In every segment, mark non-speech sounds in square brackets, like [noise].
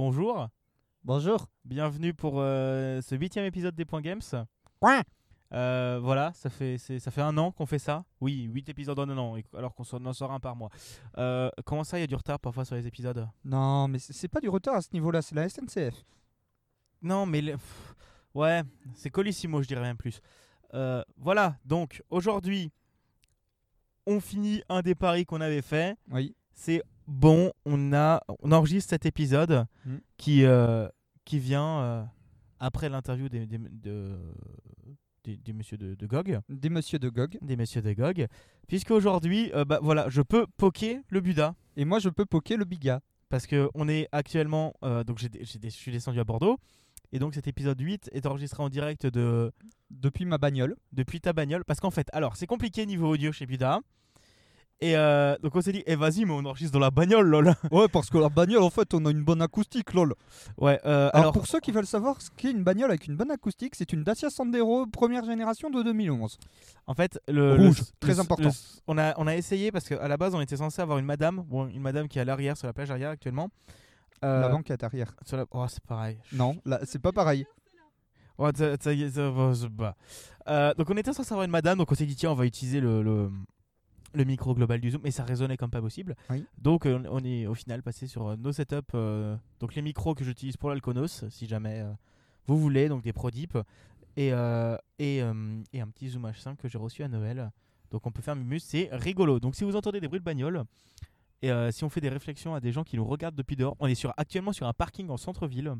bonjour. Bonjour. Bienvenue pour euh, ce huitième épisode des Points Games. Ouais. Euh, voilà, ça fait, ça fait un an qu'on fait ça. Oui, huit épisodes en un an, alors qu'on en sort un par mois. Euh, comment ça, il y a du retard parfois sur les épisodes? Non, mais c'est pas du retard à ce niveau-là, c'est la SNCF. Non, mais... le- pff, ouais, c'est colissimo, je dirais même plus. Voilà, donc aujourd'hui, on finit un des paris qu'on avait fait. Oui. C'est bon, on, a, on enregistre cet épisode Mm. qui, euh, qui vient euh, après l'interview des, des, de- des- des messieurs de, de GOG, Des monsieur de GOG. des messieurs de GOG, puisque aujourd'hui, euh, bah, voilà, je peux poker le Buda. Et moi, je peux poker le Biga. Parce que on est actuellement, donc j'ai, j'ai- je suis descendu à Bordeaux, et donc cet épisode 8 est enregistré en direct de, Depuis ma bagnole. depuis ta bagnole. Parce qu'en fait, alors c'est compliqué niveau audio chez Buda. Et euh, donc on s'est dit, eh vas-y, mais on enregistre dans la bagnole, lol. [laughs] Ouais, parce que la bagnole, en fait, on a une bonne acoustique, lol. Ouais, euh, Alors, alors, pour ceux qui veulent savoir ce qu'est une bagnole avec une bonne acoustique, c'est une Dacia Sandero première génération de 2011. en fait, le. Rouge, le- très le- important. le- on, a, on a essayé parce qu'à la base, on était censé avoir une madame, bon, une madame qui est à l'arrière, sur la plage arrière actuellement. Euh, La banque est arrière. sur la- Oh, c'est pareil. Non, là, c'est pas pareil. Ouais, ça- ça y. Euh, donc on était censé avoir une madame, donc on s'est dit tiens on va utiliser le, le, le micro global du zoom, mais ça résonnait comme pas possible. Oui. Donc euh, on est au final passé sur euh, nos setups, euh, donc les micros que j'utilise pour l'Alconos, si jamais euh, vous voulez, donc des ProDeep, et, et, et un petit Zoom H5 que j'ai reçu à Noël. Donc on peut faire Mimus, c'est rigolo. Donc si vous entendez des bruits de bagnole, et si on fait des réflexions à des gens qui nous regardent depuis dehors, on est sur, actuellement sur un parking en centre-ville.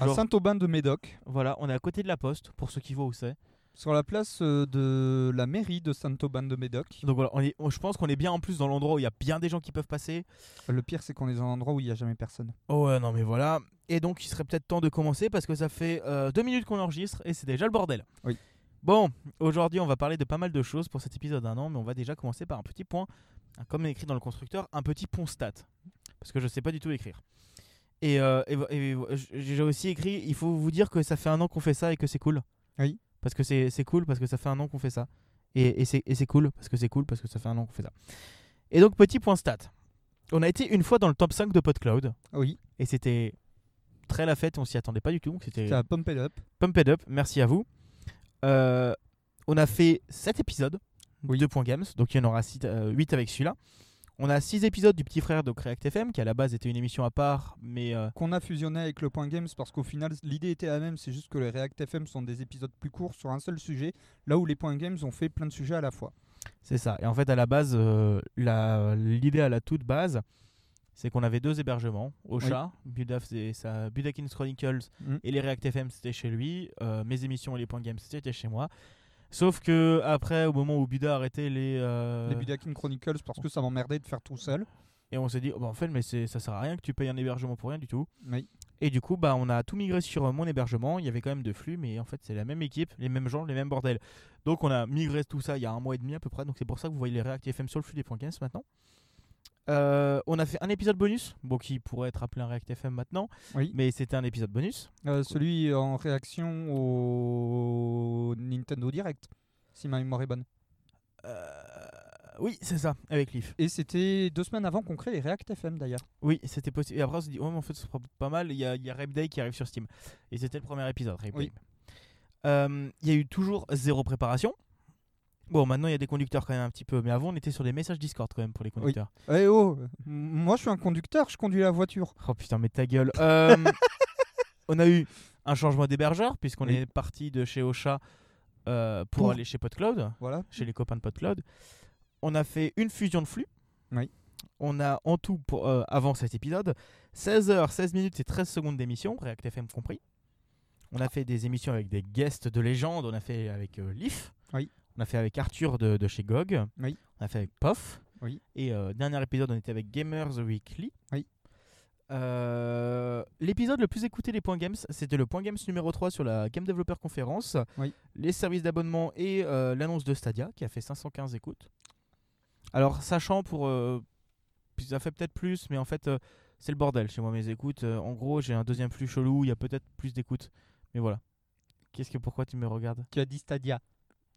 À Saint-Aubin de Médoc, voilà, on est à côté de la poste, pour ceux qui voient où c'est. Sur la place euh, de la mairie de Saint-Aubin de Médoc. Donc voilà, on est, on- je pense qu'on est bien en plus dans l'endroit où il y a bien des gens qui peuvent passer. Le pire, c'est qu'on est dans un endroit où il n'y a jamais personne. Oh ouais, non mais voilà. Et donc il serait peut-être temps de commencer parce que ça fait euh, deux minutes qu'on enregistre et c'est déjà le bordel. Oui. Bon, aujourd'hui on va parler de pas mal de choses pour cet épisode d'un an, mais on va déjà commencer par un petit point, hein, comme écrit dans le constructeur, un petit pont stat. Parce que je sais pas du tout écrire. Et, euh, et j'ai aussi écrit, il faut vous dire que ça fait un an qu'on fait ça et que c'est cool. Oui. Parce que c'est c'est cool, parce que ça fait un an qu'on fait ça. Et, et c'est et c'est cool, parce que c'est cool, parce que ça fait un an qu'on fait ça. Et donc, petit point stat. On a été une fois dans le top 5 de PodCloud. Oui, Et c'était très la fête, on s'y attendait pas du tout. C'était ça a pumpé up. Pump It Up, merci à vous. Euh, on a fait 7 épisodes Oui. de Point Games, donc il y en aura 8 avec celui-là. On a 6 épisodes du petit frère de React FM, qui à la base était une émission à part, mais euh, qu'on a fusionné avec le Point Games parce qu'au final l'idée était la même, c'est juste que les React FM sont des épisodes plus courts sur un seul sujet, là où les Point Games ont fait plein de sujets à la fois. c'est ça. Et en fait, à la base, euh, la- l'idée à la toute base, c'est qu'on avait deux hébergements. Ocha, Budaf, ça, Budakins Chronicles Mm. et les React FM, c'était chez lui. Euh, mes émissions et les Point Games, c'était chez moi. Sauf que après, au moment où Buda a arrêté les, euh, Les Budakin Chronicles parce que ça m'emmerdait de faire tout seul. Et on s'est dit, oh, bah, en fait, mais ça sert à rien que tu payes un hébergement pour rien du tout. Oui. Et du coup, bah, on a tout migré sur euh, mon hébergement. Il y avait quand même deux flux, mais en fait, c'est la même équipe, les mêmes gens, les mêmes bordels. Donc, on a migré tout ça il y a un mois et demi à peu près. Donc, c'est pour ça que vous voyez les React FM sur le flux des points 15 maintenant. Euh, on a fait un épisode bonus, bon, qui pourrait être appelé un React FM maintenant, Oui. mais c'était un épisode bonus. Euh, celui en réaction au Nintendo Direct, si ma mémoire est bonne. Euh, oui, c'est ça, avec Leaf. Et c'était deux semaines avant qu'on crée les React FM d'ailleurs. Oui, c'était possible. Et après, on s'est dit, ouais, mais en fait, ce sera pas mal. Il y a, y a Rape Day qui arrive sur Steam. Et c'était le premier épisode, Rape Oui. Day. Il y a eu toujours zéro préparation. Bon, maintenant, il y a des conducteurs quand même un petit peu. Mais avant, on était sur des messages Discord quand même pour les conducteurs. Eh oh, moi je suis un conducteur, je conduis la voiture. Oh putain, mais ta gueule. Euh, [laughs] on a eu un changement d'hébergeur, puisqu'on Oui. est parti de chez Ocha euh, pour, Pour- aller chez PodCloud, Voilà. chez les copains de PodCloud. On a fait une fusion de flux. Oui. On a en tout, pour, euh, avant cet épisode, 16 heures, 16 minutes et 13 secondes d'émission, React FM compris. On a fait des émissions avec des guests de légende. On a fait avec euh, Leaf. Oui. On a fait avec Arthur de, de chez GOG. Oui. On a fait avec Pof. Oui. Et euh, dernier épisode, on était avec Gamers Weekly. Oui. Euh, L'épisode le plus écouté des Points Games, c'était le Point Games numéro 3 sur la Game Developer Conference. Oui. Les services d'abonnement et euh, l'annonce de Stadia qui a fait 515 écoutes. Alors, sachant pour. euh, ça fait peut-être plus, mais en fait, euh, c'est le bordel chez moi, mes écoutes. Euh, en gros, j'ai un deuxième flux chelou, il y a peut-être plus d'écoutes. Mais voilà. Qu'est-ce que pourquoi tu me regardes? Tu as dit Stadia.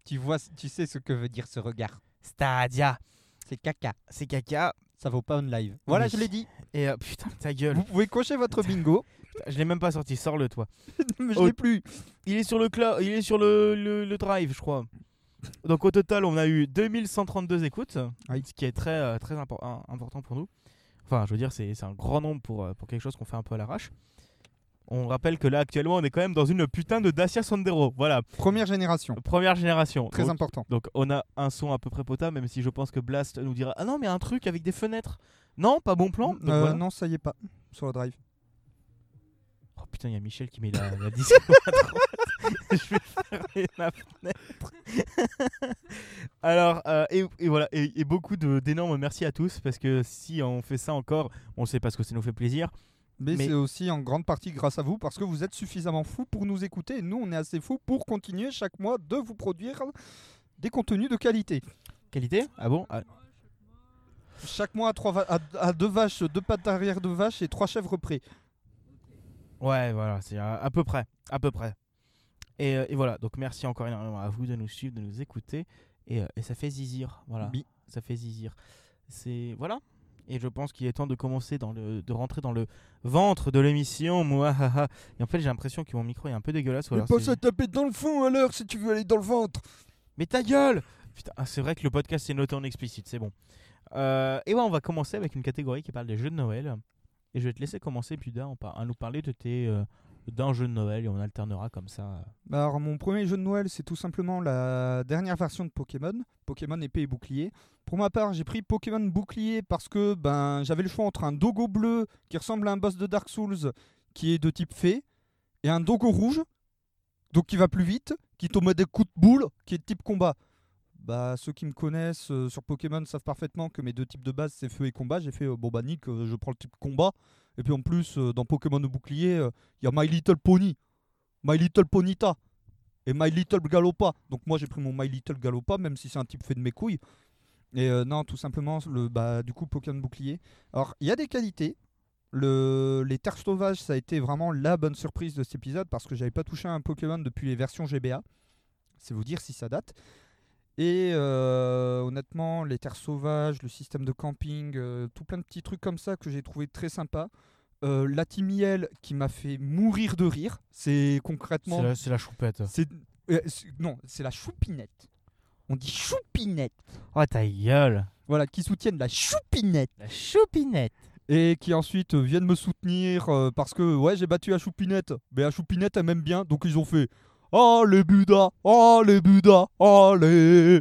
Tu vois, tu sais ce que veut dire ce regard. Stadia. C'est caca. C'est caca. ça vaut pas on live. Voilà, Oui. je l'ai dit. Et euh, putain, ta gueule. Vous pouvez cocher votre bingo, Putain, je l'ai même pas sorti, sors-le toi. [laughs] mais je Oh. l'ai plus. Il est sur le cloud, il est sur le, le- le drive, je crois. Donc au total, on a eu 2132 écoutes, Oui. ce qui est très euh, très impor- important pour nous. Enfin, je veux dire, c'est c'est un grand nombre pour, euh, pour quelque chose qu'on fait un peu à l'arrache. On rappelle que là, actuellement, on est quand même dans une putain de Dacia Sandero. Voilà, Première génération, première génération. très donc, important. donc on a un son à peu près potable, même si je pense que Blast nous dira Ah non, mais un truc avec des fenêtres. Non, pas bon plan. Donc Euh, voilà. Non, ça y est pas sur le drive. Oh putain, il y a Michel qui met la, la à droite. [laughs] Je vais fermer la fenêtre. [laughs] Alors, euh, et, et voilà, et, et beaucoup d'énormes merci à tous parce que si on fait ça encore, on le sait parce que ça nous fait plaisir. Mais, Mais- c'est aussi en grande partie grâce à vous parce que vous êtes suffisamment fous pour nous écouter et nous on est assez fous pour continuer chaque mois de vous produire des contenus de qualité. Qualité Ah bon Ah, Chaque mois à, trois à, à deux vaches, deux pattes arrière de vache et trois chèvres près. Ouais, voilà, c'est à, à peu près, à peu près. Et, euh, et voilà, donc merci encore énormément à vous de nous suivre, de nous écouter. Et, euh, et ça fait zizir, voilà. Ça fait zizir. C'est voilà. Et je pense qu'il est temps de commencer dans le, de rentrer dans le ventre de l'émission. Moi, [laughs] haha. et en fait, j'ai l'impression que mon micro est un peu dégueulasse. ou alors c'est- taper dans le fond alors si tu veux aller dans le ventre. Mais ta gueule Putain, ah, c'est vrai que le podcast est noté en explicite, c'est bon. Euh, et ouais, on va commencer avec une catégorie qui parle des jeux de Noël. Et je vais te laisser commencer, Puda, en par- à nous parler de tes euh, d'un jeu de Noël et on alternera comme ça. Bah alors mon premier jeu de Noël c'est tout simplement la dernière version de Pokémon, Pokémon épée et bouclier. Pour ma part j'ai pris Pokémon bouclier parce que ben j'avais le choix entre un Dogo bleu qui ressemble à un boss de Dark Souls qui est de type fée et un Dogo rouge donc qui va plus vite, qui tombe des coups de boule, qui est de type combat. Bah ceux qui me connaissent euh, sur Pokémon savent parfaitement que mes deux types de base c'est feu et combat. J'ai fait euh, bon bah nick, euh, je prends le type combat et puis en plus euh, dans Pokémon bouclier il y a My Little Pony. My Little Ponita et My Little Galopa. Donc moi j'ai pris mon My Little Galopa, même si c'est un type fait de mes couilles. Et euh, non, tout simplement, le, bah, du coup, Pokémon bouclier. Alors, il y a des qualités. Le, les terres sauvages, ça a été vraiment la bonne surprise de cet épisode parce que j'avais pas touché à un Pokémon depuis les versions GBA. C'est vous dire si ça date. Et euh, honnêtement, les terres sauvages, le système de camping, euh, tout plein de petits trucs comme ça que j'ai trouvé très sympa. Euh, la Timiel qui m'a fait mourir de rire. C'est concrètement C'est la, choupette. c'est euh, non, c'est la choupinette. On dit choupinette. Oh ta gueule Voilà, qui soutiennent la choupinette La choupinette et qui ensuite viennent me soutenir parce que ouais, j'ai battu la choupinette. Mais la choupinette elle m'aime bien, donc ils ont fait "Oh les budas, oh les budas, allez."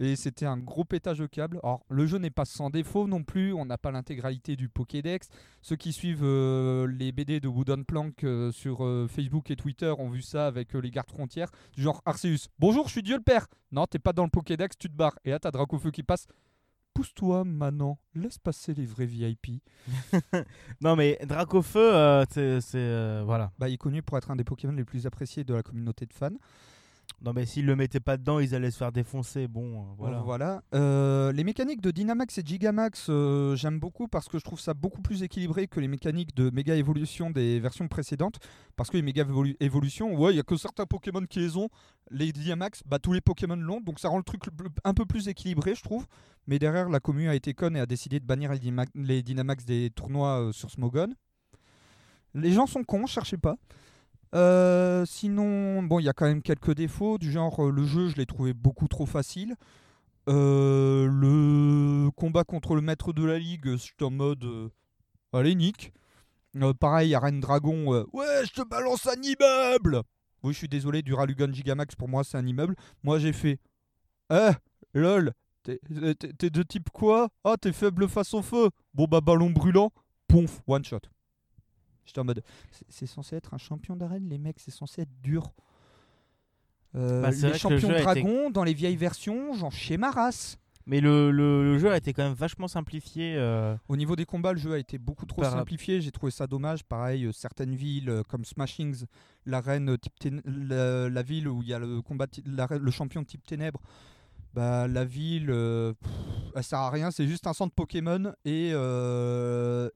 Et c'était un gros pétage de câble. Alors, le jeu n'est pas sans défaut non plus. On n'a pas l'intégralité du Pokédex. Ceux qui suivent euh, les BD de Wooden Plank euh, sur euh, Facebook et Twitter ont vu ça avec les gardes frontières. Du genre Arceus. Bonjour, je suis Dieu le Père. Non, t'es pas dans le Pokédex, tu te barres. Et là, t'as Dracofeu qui passe. Pousse-toi, Manan. Laisse passer les vrais VIP. [laughs] Non mais Dracofeu, euh, c'est... c'est, euh, voilà. Bah, il est connu pour être un des Pokémon les plus appréciés de la communauté de fans. Non mais s'ils le mettaient pas dedans, ils allaient se faire défoncer. Bon, euh, voilà. Voilà. Euh, les mécaniques de Dynamax et Gigamax, euh, j'aime beaucoup parce que je trouve ça beaucoup plus équilibré que les mécaniques de Méga Évolution des versions précédentes. Parce que les Méga Évolu- Évolution, ouais, il y a que certains Pokémon qui les ont. Les Dynamax, bah, tous les Pokémon l'ont. Donc ça rend le truc un peu plus équilibré, je trouve. Mais derrière, la commune a été conne et a décidé de bannir les, Dyma- les Dynamax des tournois sur Smogon. Les gens sont cons, cherchez pas. Euh, sinon, bon, il y a quand même quelques défauts, du genre euh, le jeu, je l'ai trouvé beaucoup trop facile. Euh, le combat contre le maître de la ligue, c'est en mode euh, allez nique. Pareil, Arène Dragon, ouais, je te balance un immeuble. Oui, je suis désolé, du Ralugan Gigamax pour moi c'est un immeuble. Moi j'ai fait, eh, lol, t'es de type quoi? Ah, t'es faible face au feu. Bon bah ballon brûlant, ponf, one shot. J'étais en mode, c'est- censé être un champion d'arène, les mecs, c'est censé être dur. Euh, Bah, les le champions été- dragons, dans les vieilles versions, j'en chiais ma race. Mais le, le, le jeu a été quand même vachement simplifié. euh, Au niveau des combats, le jeu a été beaucoup trop Par- simplifié. J'ai trouvé ça dommage. Pareil, euh, certaines villes euh, comme Smashings, l'arène type la, la ville où il y a le combat, le champion type ténèbres. Bah, la ville, pff, elle sert à rien. C'est juste un centre Pokémon et,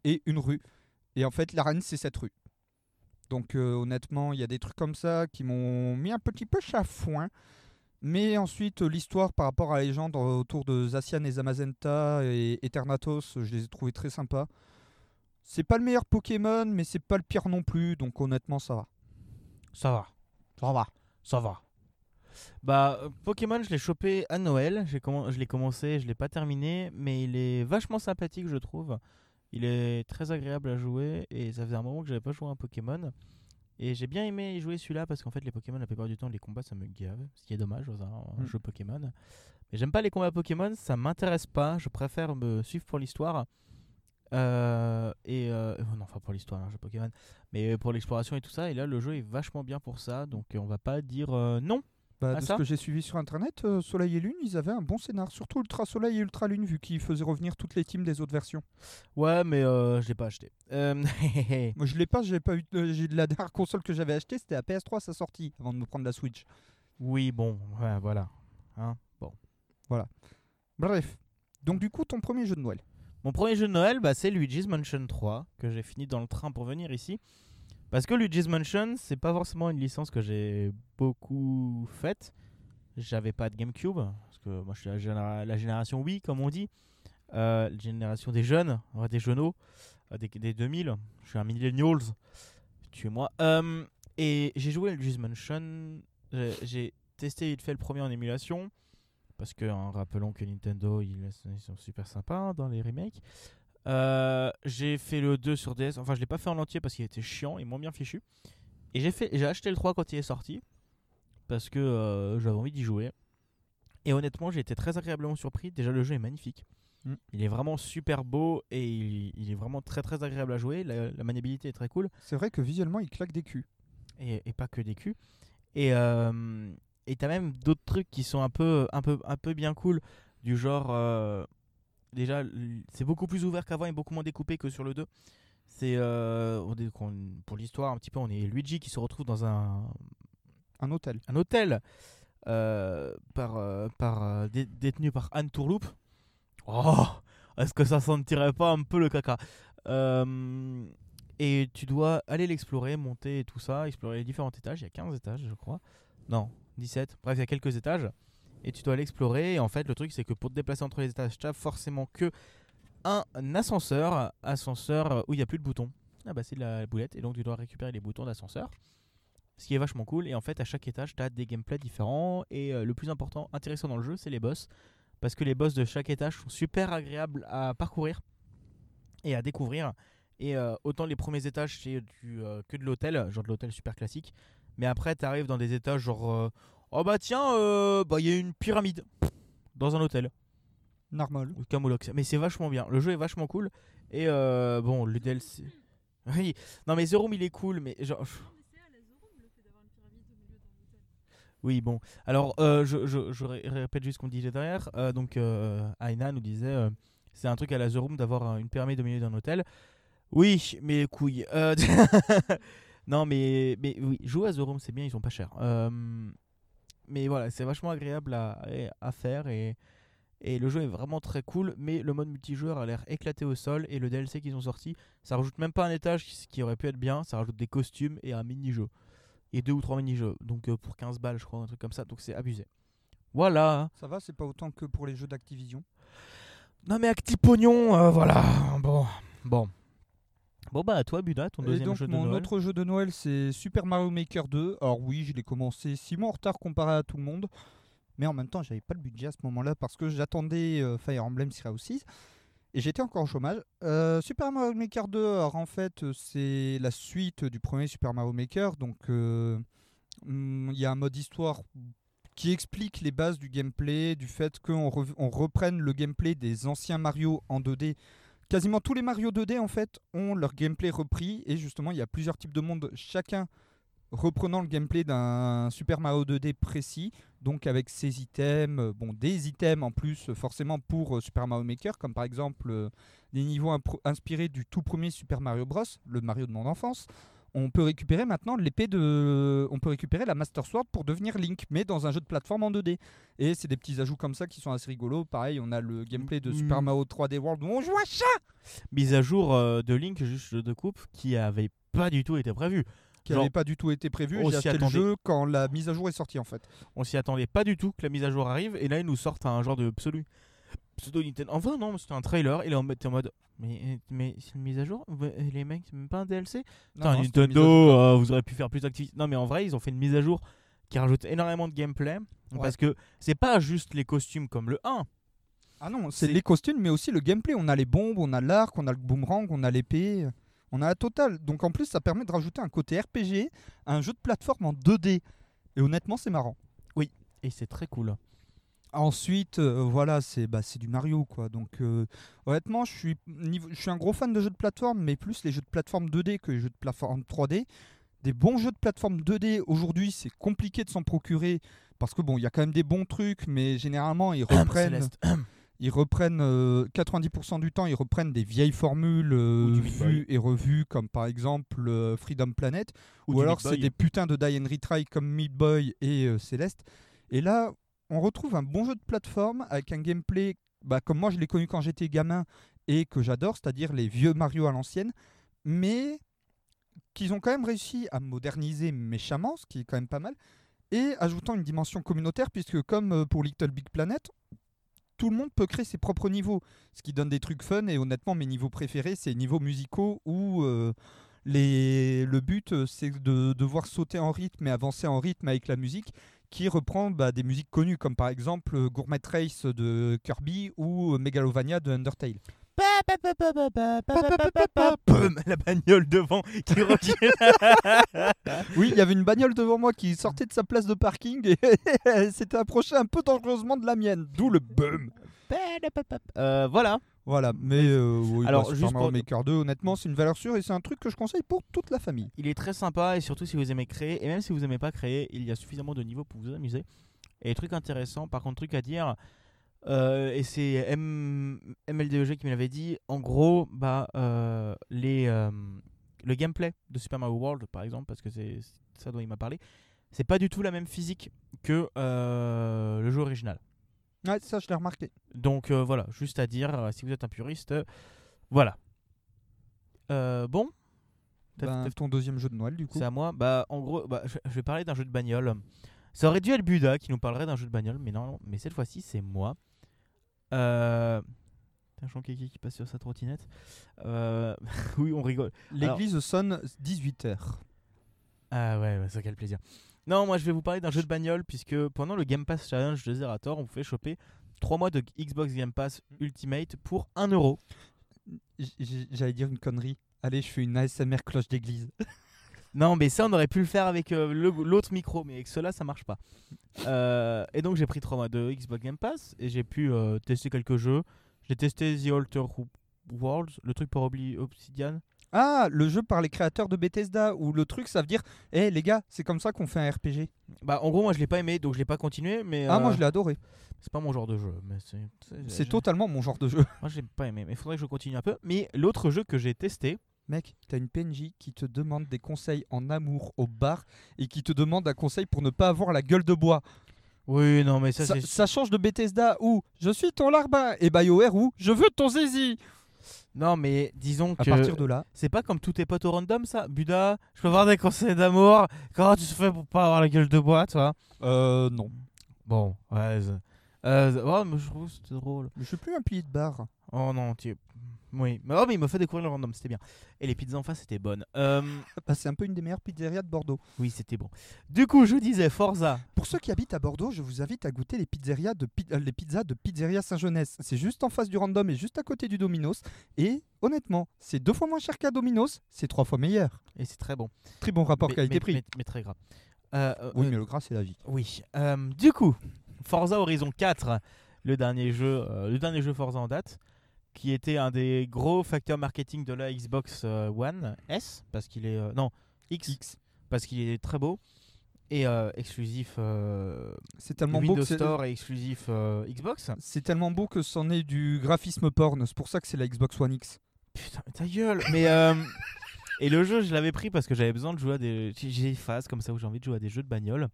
et une rue. Et en fait, l'arène, c'est cette rue. Donc, euh, honnêtement, il y a des trucs comme ça qui m'ont mis un petit peu chafouin. Mais ensuite, euh, l'histoire par rapport à la légende euh, autour de Zacian et Zamazenta et Eternatos, je les ai trouvés très sympas. C'est pas le meilleur Pokémon, mais c'est pas le pire non plus, donc honnêtement, ça va. Ça va. Ça va. Ça va. Bah, Pokémon, je l'ai chopé à Noël. J'ai je l'ai commencé, je l'ai pas terminé, mais il est vachement sympathique, je trouve. Il est très agréable à jouer et ça faisait un moment que j'avais pas joué à un Pokémon. Et j'ai bien aimé y jouer celui-là parce qu'en fait, les Pokémon, la plupart du temps, les combats, ça me gave. Ce qui est dommage dans un Mm. jeu Pokémon. Mais j'aime pas les combats Pokémon, ça m'intéresse pas. Je préfère me suivre pour l'histoire. Euh, et euh, non, enfin pour l'histoire, un jeu Pokémon, mais pour l'exploration et tout ça. Et là, le jeu est vachement bien pour ça, donc on va pas dire euh, non. Bah, Ah, de ce que j'ai suivi sur internet, euh, Soleil et Lune, ils avaient un bon scénar, surtout Ultra Soleil et Ultra Lune, vu qu'ils faisaient revenir toutes les teams des autres versions. Ouais, mais euh, je l'ai pas acheté. Euh, [laughs] Moi, je l'ai pas, j'ai pas eu, j'ai la dernière console que j'avais achetée, c'était la PS3 à sa sortie, avant de me prendre la Switch. oui, bon, ouais, voilà. Hein, bon. Bref. Donc du coup, ton premier jeu de Noël? Mon premier jeu de Noël, bah, c'est Luigi's Mansion 3, que j'ai fini dans le train pour venir ici. Parce que Luigi's Mansion, c'est pas forcément une licence que j'ai beaucoup faite. J'avais pas de GameCube, parce que moi je suis la, généra- la génération Wii, comme on dit. Euh, la génération des jeunes, des jeuneaux, euh, des, des 2000. Je suis un millennials, tuez-moi. Euh, et j'ai joué à Luigi's Mansion. J'ai- testé vite fait le premier en émulation. Parce que, hein, rappelons que Nintendo, ils, ils sont super sympas hein, dans les remakes. Euh, j'ai fait le 2 sur DS. Enfin, je l'ai pas fait en entier parce qu'il était chiant et moins bien fichu. Et j'ai fait, j'ai acheté le 3 quand il est sorti. Parce que euh, j'avais envie d'y jouer. Et honnêtement, j'ai été très agréablement surpris. Déjà, le jeu est magnifique. Mm. Il est vraiment super beau et il, il est vraiment très très agréable à jouer. La, la maniabilité est très cool C'est vrai que visuellement, il claque des culs. et, et pas que des culs. Et euh, et t'as même d'autres trucs qui sont un peu un peu un peu bien cool du genre déjà c'est beaucoup plus ouvert qu'avant et beaucoup moins découpé que sur le 2. C'est euh, pour l'histoire un petit peu on est Luigi qui se retrouve dans un Un hôtel. un hôtel euh, par, euh, par, dé- détenu par Anne Tourloupe. Oh, est-ce que ça sentirait pas un peu le caca? Euh, Et tu dois aller l'explorer, monter et tout ça, explorer les différents étages. Il y a 15 étages, je crois. Non, 17. Bref, il y a quelques étages. Et tu dois l'explorer. Et en fait, le truc, c'est que pour te déplacer entre les étages, tu as forcément que un ascenseur. Ascenseur où il n'y a plus de boutons. Ah bah, c'est de la boulette. Et donc, tu dois récupérer les boutons d'ascenseur ce qui est vachement cool. Et en fait, à chaque étage, tu as des gameplays différents. Et euh, le plus important, intéressant dans le jeu, c'est les boss. Parce que les boss de chaque étage sont super agréables à parcourir et à découvrir. Et euh, autant les premiers étages, c'est euh, que de l'hôtel, genre de l'hôtel super classique. Mais après, tu arrives dans des étages genre. euh, oh bah tiens, euh, bah il y a une pyramide dans un hôtel. Normal. Ou Camoulox. Mais c'est vachement bien. Le jeu est vachement cool. Et euh, bon, le DLC. [laughs] Oui, non mais The Room il est cool, mais genre. Oui, bon. Alors, euh, je, je, je ré- répète juste ce qu'on disait derrière. Euh, donc, euh, Aina nous disait c'est un truc à la The Room d'avoir une pyramide au milieu d'un hôtel. Oui, mais couilles. [laughs] Non, mais, mais oui, jouer à The Room, c'est bien, ils sont pas chers. Mais voilà, c'est vachement agréable à, à faire et, et le jeu est vraiment très cool. Mais le mode multijoueur a l'air éclaté au sol et le DLC qu'ils ont sorti, ça rajoute même pas un étage qui, qui aurait pu être bien, ça rajoute des costumes et un mini-jeu et deux ou trois mini-jeux. Donc euh, pour 15 balles, je crois, un truc comme ça. Donc c'est abusé. Voilà. Ça va, c'est pas autant que pour les jeux d'Activision? Non mais Acti Pognon, euh, voilà. Bon. Bon. Bon bah à toi Buda, ton deuxième donc jeu de mon Noël. autre jeu de Noël, c'est Super Mario Maker 2. Alors oui, je l'ai commencé 6 mois en retard comparé à tout le monde. Mais en même temps, j'avais pas le budget à ce moment-là parce que j'attendais euh, Fire Emblem Heroes 6. Et j'étais encore au chômage. Euh, Super Mario Maker 2, alors en fait, c'est la suite du premier Super Mario Maker. Donc, euh, hum, il y a un mode histoire qui explique les bases du gameplay, du fait qu'on re- on reprenne le gameplay des anciens Mario en 2D. Quasiment tous les Mario 2D en fait ont leur gameplay repris et justement il y a plusieurs types de mondes, chacun reprenant le gameplay d'un Super Mario 2D précis, donc avec ses items, euh, bon des items en plus euh, forcément pour euh, Super Mario Maker, comme par exemple des niveaux inspirés du tout premier Super Mario Bros, le Mario de mon enfance. On peut récupérer maintenant l'épée de, on peut récupérer la Master Sword pour devenir Link, mais dans un jeu de plateforme en 2D. Et c'est des petits ajouts comme ça qui sont assez rigolos. Pareil, on a le gameplay de Super Mm. Mario 3D World où on joue à chat. Mise à jour euh, de Link, juste de coupe, qui avait pas du tout été prévu. qui n'avait pas du tout été prévu. On J'ai s'y acheté le attendait. jeu quand la mise à jour est sortie en fait. On s'y attendait pas du tout que la mise à jour arrive et là ils nous sortent un genre de pseudo pseudo Nintendo. Enfin non, c'était un trailer et là on était en mode mais mais c'est une mise à jour? Les mecs, c'est même pas un DLC Non, Putain, Nintendo, euh, vous auriez pu faire plus d'activités. Non mais en vrai, ils ont fait une mise à jour qui rajoute énormément de gameplay parce que c'est pas juste les costumes comme le 1. Ah non, c'est les costumes, mais aussi le gameplay. On a les bombes, on a l'arc, on a le boomerang, on a l'épée. On a la totale. Donc en plus, ça permet de rajouter un côté RPG à un jeu de plateforme en 2D. Et honnêtement, c'est marrant. Et c'est très cool. Ensuite, euh, voilà, c'est bah, c'est du Mario quoi. Donc euh, honnêtement, je suis niveau- je suis un gros fan de jeux de plateforme, mais plus les jeux de plateforme 2D que les jeux de plateforme 3D. Des bons jeux de plateforme 2D aujourd'hui, c'est compliqué de s'en procurer parce que bon, il y a quand même des bons trucs, mais généralement ils reprennent, Céleste. ils reprennent euh, 90% du temps, ils reprennent des vieilles formules euh, vues et revues, comme par exemple euh, Freedom Planet, ou, alors c'est des putains de die and retry comme Meat Boy et euh, Céleste. Et là, on retrouve un bon jeu de plateforme avec un gameplay bah, comme moi je l'ai connu quand j'étais gamin et que j'adore, c'est-à-dire les vieux Mario à l'ancienne, mais qu'ils ont quand même réussi à moderniser méchamment, ce qui est quand même pas mal, et ajoutant une dimension communautaire, puisque comme euh, pour Little Big Planet, tout le monde peut créer ses propres niveaux, ce qui donne des trucs fun, et honnêtement mes niveaux préférés, c'est les niveaux musicaux où... euh. Le but, euh, c'est de devoir sauter en rythme et avancer en rythme avec la musique, qui reprend bah, des musiques connues, comme par exemple euh, Gourmet Race de Kirby ou euh, Megalovania de Undertale. La bagnole devant qui recule. Oui, il y avait une bagnole devant moi qui sortait de sa place de parking et elle s'était approchée un peu dangereusement de la mienne, d'où le boom. Euh, voilà. Voilà, mais euh, oui, Alors, bah, Super juste Mario pour- Maker 2, honnêtement, c'est une valeur sûre et c'est un truc que je conseille pour toute la famille. Il est très sympa et surtout si vous aimez créer, et même si vous aimez pas créer, il y a suffisamment de niveaux pour vous amuser. Et truc intéressant, par contre, truc à dire, euh, et c'est M- MLDEG qui me l'avait dit, en gros, bah, euh, les, euh, le gameplay de Super Mario World, par exemple, parce que c'est c'est ça dont il m'a parlé, c'est pas du tout la même physique que euh, le jeu original. Ouais, ça, je l'ai remarqué. Donc euh, voilà, juste à dire, euh, si vous êtes un puriste, euh, voilà. Bon, T'as- Ben, t'as- ton deuxième jeu de Noël, du coup. c'est à moi. Bah, en gros, bah, je, je vais parler d'un jeu de bagnole. Ça aurait dû être Buda qui nous parlerait d'un jeu de bagnole, mais non, mais cette fois-ci, c'est moi. Euh. Putain, Jean Kéké qui passe sur sa trottinette. Euh, [laughs] oui, on rigole. L'église sonne 18h. Ah ouais, ouais, ça quel plaisir. Non, moi je vais vous parler d'un jeu de bagnole puisque pendant le Game Pass Challenge de Zerator, on vous fait choper 3 mois de Xbox Game Pass Ultimate pour 1 euro. J'allais dire une connerie. Allez, je fais une ASMR cloche d'église. [laughs] Non, mais ça, on aurait pu le faire avec euh, l'autre micro, mais avec cela, ça marche pas. Euh, et donc, j'ai pris 3 mois de Xbox Game Pass et j'ai pu euh, tester quelques jeux. J'ai testé The Alter Worlds, le truc pour Obli- Obsidian. Ah, le jeu par les créateurs de Bethesda, où le truc, ça veut dire, hé les gars, c'est comme ça qu'on fait un RPG. Bah, en gros, moi, je l'ai pas aimé, donc je l'ai pas continué, mais Ah, moi, euh, je l'ai adoré. c'est pas mon genre de jeu. Mais c'est c'est- totalement mon genre de jeu. Moi, j'ai pas aimé, mais il faudrait que je continue un peu. Mais l'autre jeu que j'ai testé, Mec, t'as une PNJ qui te demande des conseils en amour au bar et qui te demande un conseil pour ne pas avoir la gueule de bois. oui, non, mais ça, Ça, c'est ça change de Bethesda où je suis ton larbin et BioWare où je veux ton zizi. Non, mais disons À que partir de là, c'est pas comme tous tes potes au random, ça. Buda, je peux avoir des conseils d'amour. Comment tu fais pour pas avoir la gueule de bois, toi? Euh, non. Bon, ouais. Euh, ouais, mais je trouve que c'était drôle. Mais je suis plus un pilier de bar. Oh non, tu. Oui, mais, oh, mais il m'a fait découvrir le random, c'était bien. Et les pizzas en face, c'était bonnes. Euh, [laughs] Bah, c'est un peu une des meilleures pizzerias de Bordeaux. oui, c'était bon. Du coup, je disais Forza. Pour ceux qui habitent à Bordeaux, je vous invite à goûter les pizzerias de, pi- euh, les pizzas de Pizzeria Saint-Genès. C'est juste en face du random et juste à côté du Domino's. Et honnêtement, c'est deux fois moins cher qu'à Domino's, c'est trois fois meilleur. Et c'est très bon. Très bon rapport Mais- qualité-prix. mais, très gras. Euh, Oui, mais le gras, c'est la vie. Oui. Euh, du coup, Forza Horizon 4, le dernier jeu, euh, le dernier jeu Forza en date, qui était un des gros facteurs marketing de la Xbox euh, One S, parce qu'il est euh, non X, X. parce qu'il est très beau et euh, exclusif euh, C'est tellement beau que Store et exclusif euh, Xbox. c'est tellement beau que c'en est du graphisme porn. C'est pour ça que c'est la Xbox One X. Putain, mais ta gueule. Mais et le jeu, je l'avais pris parce que j'avais besoin de jouer à des. J'ai j'ai des phases comme ça où j'ai envie de jouer à des jeux de bagnole.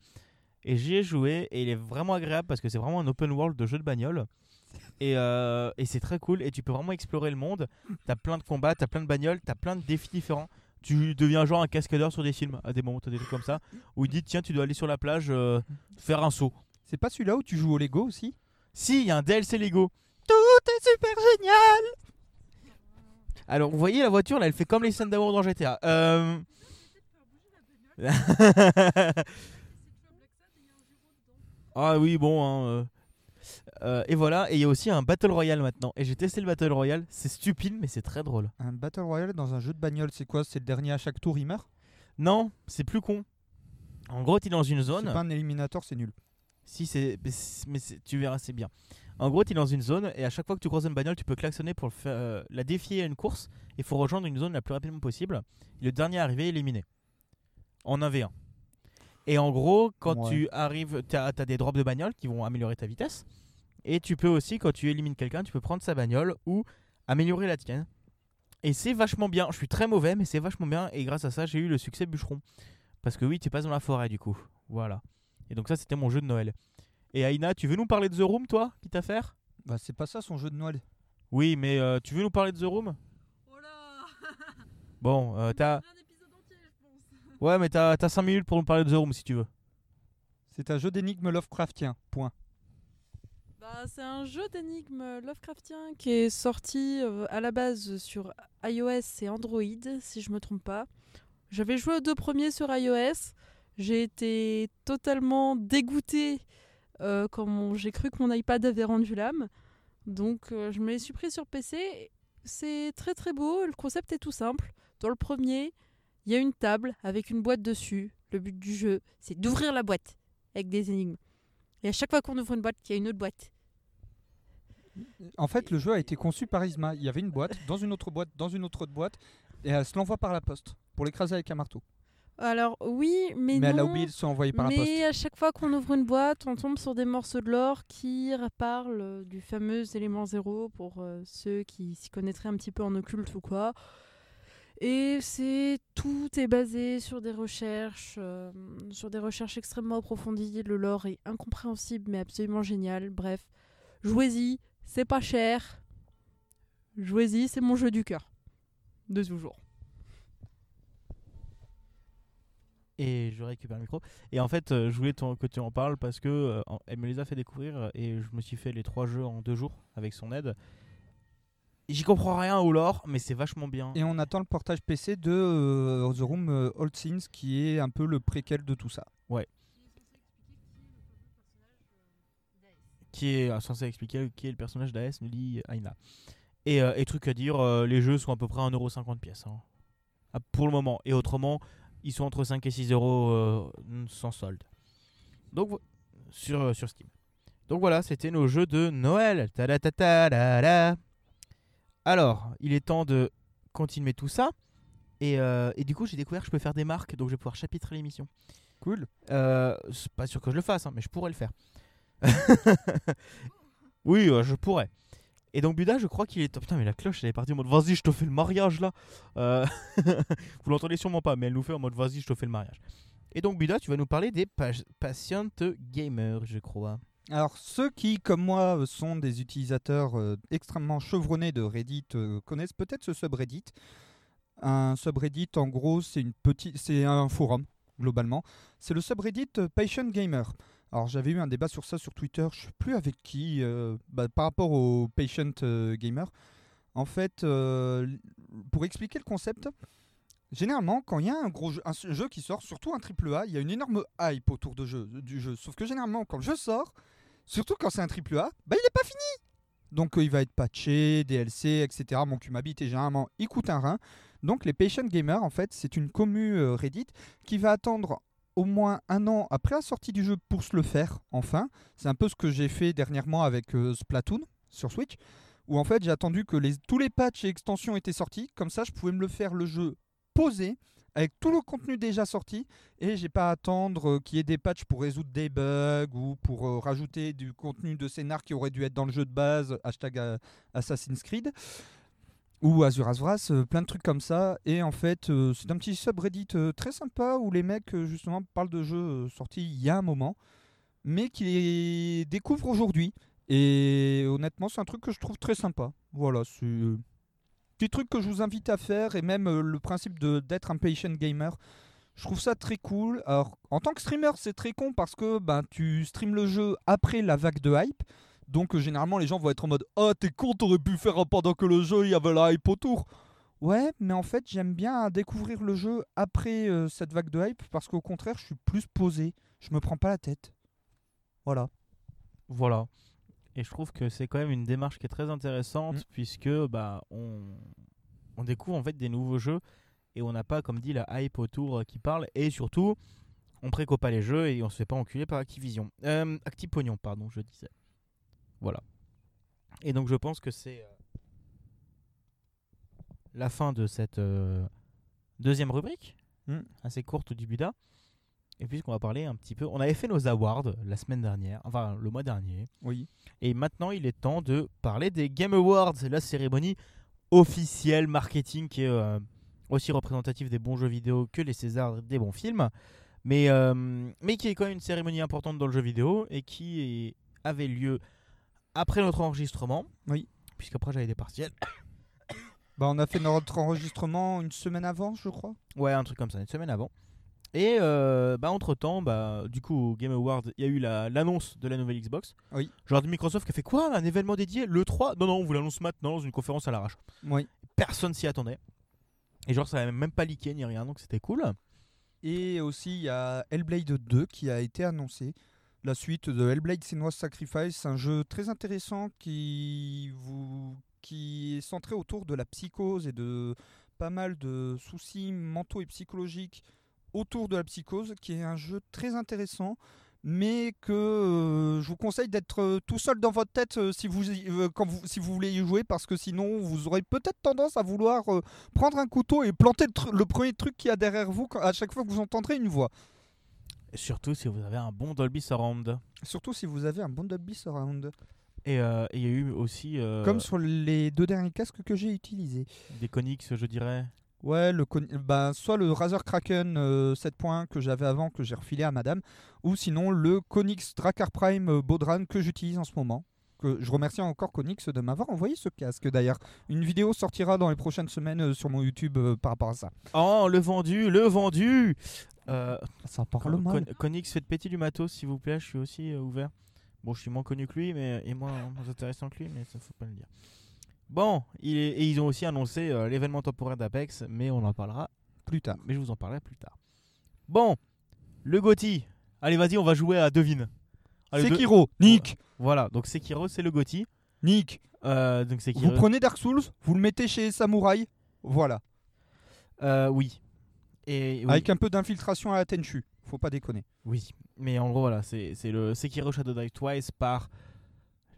Et j'y ai joué et il est vraiment agréable parce que c'est vraiment un open world de jeux de bagnole. Et, euh, et c'est très cool et tu peux vraiment explorer le monde. T'as plein de combats, t'as plein de bagnoles, t'as plein de défis différents. tu deviens genre un cascadeur sur des films à des moments, t'as des trucs comme ça, où il dit tiens, tu dois aller sur la plage euh, faire un saut. C'est pas celui-là où tu joues au Lego aussi? Si, il y a un DLC Lego. Tout est super génial Alors, vous voyez la voiture, là, elle fait comme les scènes d'amour dans GTA. Euh... [laughs] [laughs] ah oui, bon, hein, euh. Euh, et voilà, et il y a aussi un Battle Royale maintenant. Et j'ai testé le Battle Royale, c'est stupide, mais c'est très drôle. Un Battle Royale dans un jeu de bagnole, c'est quoi? C'est le dernier à chaque tour, il meurt? Non, c'est plus con. En gros, tu es dans une C'est zone. pas un éliminator, c'est nul. Si, c'est. Mais, c'est- mais c'est- tu verras, c'est bien. En gros, tu es dans une zone et à chaque fois que tu croises une bagnole, tu peux klaxonner pour faire, euh, la défier à une course. Il faut rejoindre une zone la plus rapidement possible. Et le dernier arrivé est éliminé. En 1v1. Et en gros, quand Ouais. tu arrives, tu as, des drops de bagnole qui vont améliorer ta vitesse. Et tu peux aussi, quand tu élimines quelqu'un, tu peux prendre sa bagnole ou améliorer la tienne. Et c'est vachement bien. Je suis très mauvais, mais c'est vachement bien. Et grâce à ça, j'ai eu le succès bûcheron. Parce que oui, tu passes dans la forêt du coup. Voilà. Et donc ça, c'était mon jeu de Noël. Et Aïna, tu veux nous parler de The Room, toi, quitte à faire Bah, c'est pas ça son jeu de Noël. Oui, mais euh, tu veux nous parler de The Room? Oh là Bon, euh, [laughs] t'as... Un épisode entier, je pense. Ouais, mais t'as 5 minutes pour nous parler de The Room si tu veux. C'est un jeu d'énigmes Lovecraftien. Point. Bah, c'est un jeu d'énigmes Lovecraftien qui est sorti euh, à la base sur iOS et Android, si je me trompe pas. J'avais joué aux deux premiers sur iOS. J'ai été totalement dégoûté euh, quand j'ai cru que mon iPad avait rendu l'âme. Donc euh, je me les suis pris sur PC. C'est très très beau. Le concept est tout simple. Dans le premier, il y a une table avec une boîte dessus. Le but du jeu, c'est d'ouvrir la boîte avec des énigmes. Et à chaque fois qu'on ouvre une boîte, il y a une autre boîte. En fait, le jeu a été conçu par Isma. Il y avait une boîte, dans une autre boîte, dans une autre boîte, et elle se l'envoie par la poste pour l'écraser avec un marteau. Alors oui, mais, Mais, non. elle a oublié de se envoyer par la poste. mais à chaque fois qu'on ouvre une boîte, on tombe sur des morceaux de l'or qui parlent du fameux élément zéro pour euh, ceux qui s'y connaîtraient un petit peu en occulte ou quoi. Et tout est basé sur des recherches, euh, sur des recherches extrêmement approfondies. Le lore est incompréhensible mais absolument génial. Bref, jouez-y, c'est pas cher. Jouez-y, c'est mon jeu du cœur de toujours. Et je récupère le micro. Et en fait, euh, je voulais que tu en parles parce que euh, elle me les a fait découvrir et je me suis fait les trois jeux en deux jours avec son aide. J'y comprends rien au lore, mais c'est vachement bien. Et on attend le portage PC de euh, The Room euh, Old Sins, qui est un peu le préquel de tout ça. qui est euh, censé expliquer qui est le personnage d'AS, nous dit Aina. Et, euh, et truc à dire, les jeux sont à peu près 1,50€ pièce. hein. Ah, Pour le moment. Et autrement, ils sont entre 5 et 6 euros sans solde. Donc, sur, sur Steam. Donc voilà, c'était nos jeux de Noël. Ta-da-ta-ta-da-da. Alors, il est temps de continuer tout ça. Et, euh, et du coup, j'ai découvert que je peux faire des marques, donc je vais pouvoir chapitrer l'émission. Cool. Euh, c'est pas sûr que je le fasse, hein, mais je pourrais le faire. [laughs] oui, euh, je pourrais. Et donc Buda, je crois qu'il est... oh, putain, mais la cloche, elle est partie en mode vas-y, je te fais le mariage là. Euh, [laughs] Vous l'entendez sûrement pas, mais elle nous fait en mode vas-y, je te fais le mariage. Et donc Buda, tu vas nous parler des pa- Patient Gamers, je crois. Alors, ceux qui, comme moi, euh, sont des utilisateurs euh, extrêmement chevronnés de Reddit euh, connaissent peut-être ce subreddit. Un subreddit, en gros, c'est une petite, c'est un forum globalement. C'est le subreddit Patient Gamer. Alors, j'avais eu un débat sur ça sur Twitter. Je sais plus avec qui, bah, par rapport au Patient Gamer. En fait, pour expliquer le concept, généralement, quand il y a un gros jeu, jeu qui sort, surtout un triple A, il y a une énorme hype autour de jeu, du jeu. Sauf que généralement, quand le jeu sort, Surtout quand c'est un triple A, bah il est pas fini. Donc euh, il va être patché, DLC, etc. Mon cul m'habite et généralement il coûte un rein. Donc les patient gamers, en fait, c'est une commu euh, Reddit qui va attendre au moins un an après la sortie du jeu pour se le faire enfin. C'est un peu ce que j'ai fait dernièrement avec euh, Splatoon sur Switch, où en fait j'ai attendu que tous les patchs et extensions étaient sortis. Comme ça, je pouvais me le faire le jeu posé avec tout le contenu déjà sorti et j'ai pas à attendre euh, qu'il y ait des patchs pour résoudre des bugs ou pour euh, rajouter du contenu de scénar qui aurait dû être dans le jeu de base, hashtag euh, Assassin's Creed ou Azure Asvras, euh, plein de trucs comme ça. Et en fait, c'est un petit subreddit très sympa où les mecs justement parlent de jeux sortis il y a un moment, mais qui les découvrent aujourd'hui. Et honnêtement, c'est un truc que je trouve très sympa. Voilà, c'est petit truc que je vous invite à faire et même euh, le principe de d'être un patient gamer. Je trouve ça très cool. Alors, en tant que streamer, c'est très con parce que ben, tu streams le jeu après la vague de hype. Donc, euh, généralement, les gens vont être en mode Oh, t'es con, t'aurais pu faire pendant que le jeu, il y avait la hype autour. Ouais, mais en fait, j'aime bien découvrir le jeu après euh, cette vague de hype parce qu'au contraire, je suis plus posé. Je me prends pas la tête. Voilà. Voilà. Et je trouve que c'est quand même une démarche qui est très intéressante Mm. puisque bah on, on découvre en fait des nouveaux jeux et on n'a pas comme dit la hype autour euh, qui parle et surtout on préco pas les jeux et on se fait pas enculer par Activision. Euh, Actipognon pardon je disais. Voilà. Et donc je pense que c'est euh, la fin de cette euh, deuxième rubrique Mm. assez courte du Buda. Et puisqu'on va parler un petit peu, on avait fait nos awards la semaine dernière, enfin le mois dernier. Oui. Et maintenant, il est temps de parler des Game Awards, la cérémonie officielle marketing qui est euh, aussi représentative des bons jeux vidéo que les Césars des bons films, mais, euh, mais qui est quand même une cérémonie importante dans le jeu vidéo et qui est- avait lieu après notre enregistrement. Oui. Puisqu'après, j'avais des partiels. Bah, on a fait notre enregistrement une semaine avant, je crois. Ouais, un truc comme ça, une semaine avant. Et euh, bah, entre temps, bah, du coup, au Game Awards, il y a eu la- l'annonce de la nouvelle Xbox. Oui. Genre de Microsoft qui a fait quoi Un événement dédié? Le 3 Non, non, on vous l'annonce maintenant dans une conférence à l'arrache. Oui. Personne s'y attendait. Et genre, ça avait même pas leaké ni rien, donc c'était cool. Et aussi, il y a Hellblade 2 qui a été annoncé. La suite de Hellblade Senua's Sacrifice, un jeu très intéressant qui, vous, qui est centré autour de la psychose et de pas mal de soucis mentaux et psychologiques autour de la psychose, qui est un jeu très intéressant, mais que euh, je vous conseille d'être euh, tout seul dans votre tête euh, si, vous, y- quand vous, si vous voulez y jouer, parce que sinon vous aurez peut-être tendance à vouloir prendre un couteau et planter le, premier truc qu'il y a derrière vous quand- à chaque fois que vous entendrez une voix. Et surtout si vous avez un bon Dolby Surround. Surtout si vous avez un bon Dolby Surround. Et il y a eu aussi Comme sur les deux derniers casques que j'ai utilisés. des Konix, je dirais. Ouais, le, bah, soit le Razer Kraken euh, 7 points que j'avais avant, que j'ai refilé à madame, ou sinon le Konix Drakkar Prime euh, Baudran que j'utilise en ce moment. Que je remercie encore Konix de m'avoir envoyé ce casque d'ailleurs. Une vidéo sortira dans les prochaines semaines euh, sur mon YouTube euh, par rapport à ça. Oh, le vendu, le vendu euh, Ça parle mal. Konix, faites péter du matos, s'il vous plaît. Je suis aussi ouvert. Bon, je suis moins connu que lui, mais et moins, moins intéressant que lui, mais ça faut pas le dire. Bon, il est- et ils ont aussi annoncé euh, l'événement temporaire d'Apex, mais on en parlera Plus tard. mais je vous en parlerai plus tard. Bon, le Gotti. Allez, vas-y, on va jouer à devine. Allez, Sekiro, Nick, Voilà, donc Sekiro, c'est le Gotti. Nick. Euh, donc Sekiro. Vous prenez Dark Souls, vous le mettez chez Samouraï, voilà. Euh, oui. Et oui, Avec un peu d'infiltration à la Tenchu. Faut pas déconner. oui. Mais en gros, voilà, c'est c'est le Sekiro Shadow Die Twice par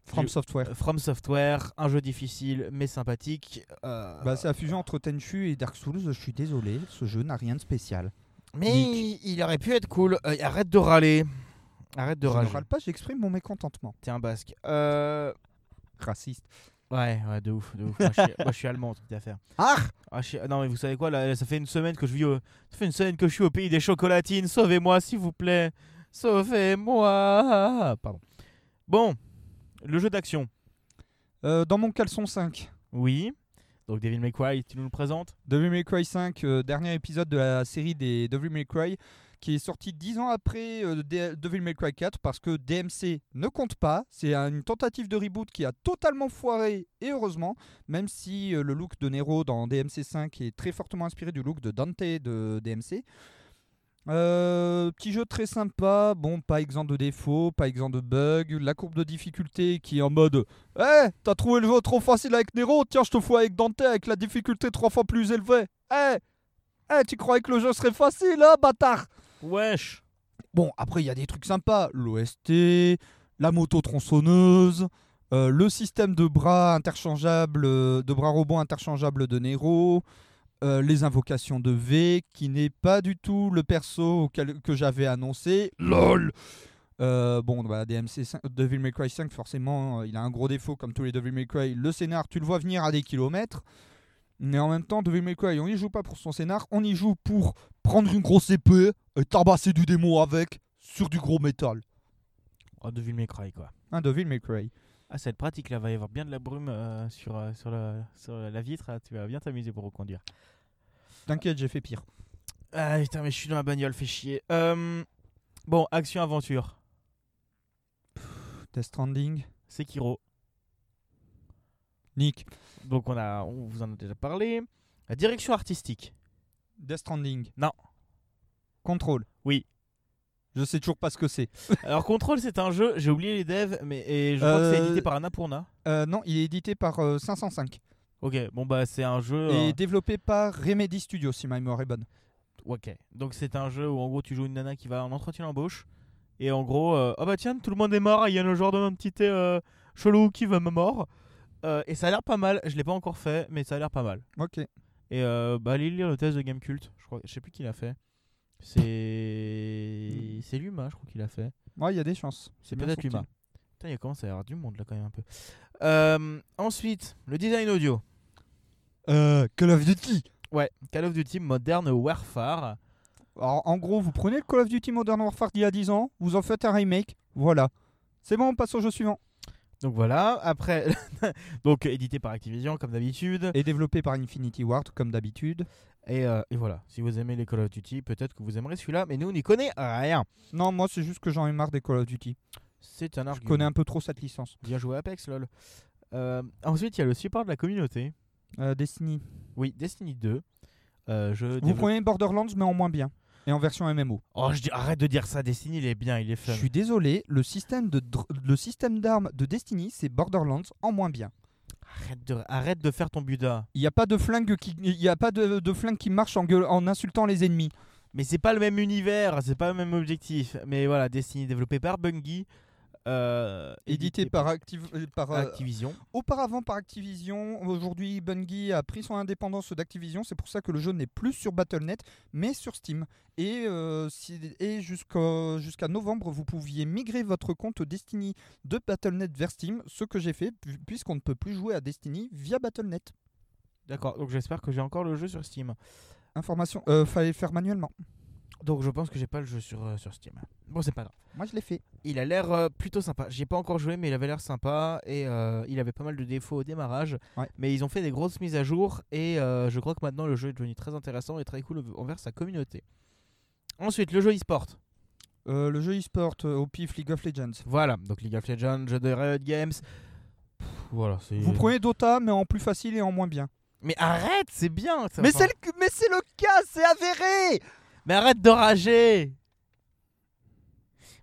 From Je- Software. euh, From Software, un jeu difficile mais sympathique. euh, Bah, c'est la fusion entre Tenchu et Dark Souls. Je suis désolé, ce jeu n'a rien de spécial. mais Nick. il aurait pu être cool. Euh, arrête de râler. Arrête de je ne rager. râle pas, j'exprime mon mécontentement. T'es un basque. Euh... Raciste. Ouais, ouais, de ouf, de ouf. moi, je suis, moi, je suis allemand, toute affaire. Ah Ah, je suis- Non, mais vous savez quoi, là, ça fait une semaine que je vis au... Ça fait une semaine que je suis au pays des chocolatines. Sauvez-moi, s'il vous plaît. Sauvez-moi. Pardon. Bon, le jeu d'action. Euh, Dans mon caleçon 5. Oui. Donc, Devil May Cry, tu nous le présentes? Devil May Cry 5, euh, dernier épisode de la série des Devil May Cry, qui est sorti 10 ans après euh, De- Devil May Cry 4, parce que DMC ne compte pas. C'est un- une tentative de reboot qui a totalement foiré, et heureusement, même si le look de Nero dans DMC 5 est très fortement inspiré du look de Dante de DMC. Euh, petit jeu très sympa, bon, pas exempt de défauts, pas exempt de bugs. La courbe de difficulté qui est en mode Eh, t'as trouvé le jeu trop facile avec Nero? Tiens, je te fous avec Dante avec la difficulté trois fois plus élevée. Eh, eh, tu croyais que le jeu serait facile, hein, bâtard Wesh Bon, après, il y a des trucs sympas. L'OST, la moto tronçonneuse, euh, le système de bras interchangeables, euh, de bras robots interchangeables de Nero, euh, les invocations de V, qui n'est pas du tout le perso que j'avais annoncé. LOL Euh, bon, bah, DMC 5, Devil May Cry 5, forcément, euh, il a un gros défaut comme tous les Devil May Cry. Le scénar, tu le vois venir à des kilomètres. Mais en même temps, Devil May Cry, on y joue pas pour son scénar, on y joue pour prendre une grosse épée et tabasser du démon avec sur du gros métal. Oh, Devil May Cry, quoi. Un Devil May Cry. Ah, ça va être pratique là, va y avoir bien de la brume euh, sur, euh, sur, la, sur la vitre. là. Tu vas bien t'amuser pour reconduire. T'inquiète, j'ai fait pire. Ah putain, mais je suis dans la bagnole, fait chier. Euh, bon, action-aventure. Death Stranding. Sekiro. Nick. Donc on, a, on vous en a déjà parlé. La direction artistique. Death Stranding. Non. Control. Oui. Je sais toujours pas ce que c'est. [laughs] Alors Control, c'est un jeu, j'ai oublié les devs, mais et je crois que c'est Euh, édité par Annapurna. Euh, non, il est édité par euh, 505 Ok, bon bah c'est un jeu. et euh, développé par Remedy Studios, si ma mémoire est bonne. Ok, donc c'est un jeu où en gros tu joues une nana qui va en entretien d'embauche. Et en gros, euh, ah bah tiens, tout le monde est mort, il y a le genre de petit euh, chelou qui va me mort. Euh, et ça a l'air pas mal, je l'ai pas encore fait, mais ça a l'air pas mal. Ok. Et euh, bah allez lire le test de Gamecult, je crois, je sais plus qui l'a fait. C'est c'est Luma, je crois qu'il a fait. Ouais, il y a des chances. C'est peut-être. Luma. Putain, il commence à y avoir du monde là quand même un peu. Euh, ensuite, le design audio. Euh, Call of Duty. Ouais, Call of Duty Modern Warfare. Alors, en gros, vous prenez le Call of Duty Modern Warfare d'il y a 10 ans, vous en faites un remake, voilà. C'est bon, on passe au jeu suivant. Donc voilà, après, [laughs] donc édité par Activision comme d'habitude. Et développé par Infinity Ward, comme d'habitude. Et, euh, et voilà, si vous aimez les Call of Duty, peut-être que vous aimerez celui-là, mais nous on n'y connaît rien. Non, moi, c'est juste que j'en ai marre des Call of Duty. C'est un Je argument. connais un peu trop cette licence. Bien joué Apex, lol. Euh, ensuite, il y a le support de la communauté. Euh, Destiny. Oui, Destiny 2. Euh, je Vous développe- prenez Borderlands, mais en moins bien. Et en version MMO. Oh, je dis, arrête de dire ça, Destiny il est bien, il est fun. Je suis désolé, le système de dr- le système d'armes de Destiny, c'est Borderlands en moins bien. Arrête, de, arrête de faire ton Buddha. Il n'y a pas de flingue qui, il y a pas de, de flingue qui marche en, gueule- en insultant les ennemis. Mais c'est pas le même univers, c'est pas le même objectif. Mais voilà, Destiny développé par Bungie. Euh, Édité par, Activ- euh, euh, Activision. auparavant par Activision. Aujourd'hui, Bungie a pris son indépendance d'Activision. C'est pour ça que le jeu n'est plus sur Battle.net, mais sur Steam. Et, euh, si- et jusqu'à novembre, vous pouviez migrer votre compte Destiny de Battle.net vers Steam, ce que j'ai fait, pu- puisqu'on ne peut plus jouer à Destiny via Battle.net. D'accord, donc j'espère que j'ai encore le jeu sur Steam. Information, fallait le faire manuellement. Donc je pense que j'ai pas le jeu sur, euh, sur Steam. Bon, c'est pas grave. Moi, je l'ai fait. Il a l'air euh, plutôt sympa. J'y ai pas encore joué, mais il avait l'air sympa. Et euh, il avait pas mal de défauts au démarrage. Ouais. Mais ils ont fait des grosses mises à jour. Et je crois que maintenant le jeu est devenu très intéressant et très cool envers sa communauté. Ensuite, le jeu e-sport. Le jeu e-sport au pif League of Legends. Voilà, donc League of Legends, jeu de Riot Games. Pff, voilà, c'est. Vous prenez Dota, mais en plus facile et en moins bien. Mais arrête, c'est bien. ça, Mais enfin. c'est le, mais c'est le cas, c'est avéré Mais arrête de rager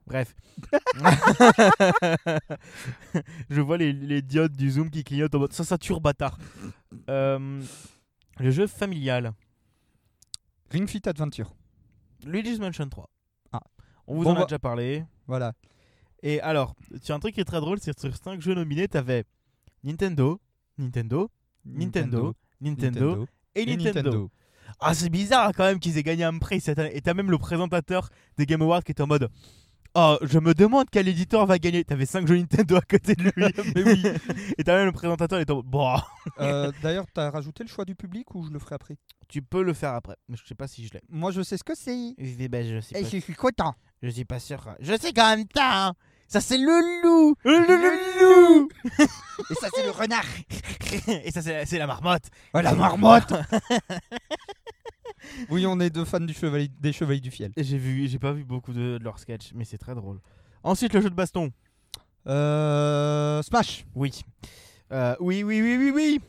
Bref. [laughs] Je vois les, les diodes du zoom qui clignotent en mode ça sature bâtard. Euh, le jeu familial. Ring Fit Adventure. Luigi's Mansion 3. Ah. On vous Bon, en a bah- déjà parlé. Voilà. Et alors, tu as un truc qui est très drôle, c'est que sur 5 jeux nominés, t'avais Nintendo, Nintendo, Nintendo, Nintendo, et, et Nintendo. Ah, c'est bizarre quand même qu'ils aient gagné un prix cette année. Et t'as même le présentateur des Game Awards qui était en mode Oh, je me demande quel éditeur va gagner. T'avais 5 jeux Nintendo à côté de lui. [laughs] Mais oui. Et t'as même le présentateur, il est en mode Bon, Euh, D'ailleurs, t'as rajouté le choix du public ou je le ferai après? Tu peux le faire après. Mais je sais pas si je l'ai. Moi, je sais ce que c'est. Je ben, je sais pas. suis content. Je suis pas sûr. Je sais quand même pas. Hein. Ça, c'est le loup. Le, loup. Et ça, c'est le renard. [laughs] Et ça, c'est c'est la marmotte. Oh, la marmotte [laughs] Oui, on est deux fans du chevalier, des Chevaliers du Fiel. J'ai vu, j'ai pas vu beaucoup de, de leurs sketchs, mais c'est très drôle. Ensuite, le jeu de baston. Euh, Smash. Oui. Euh, oui, oui, oui, oui, oui.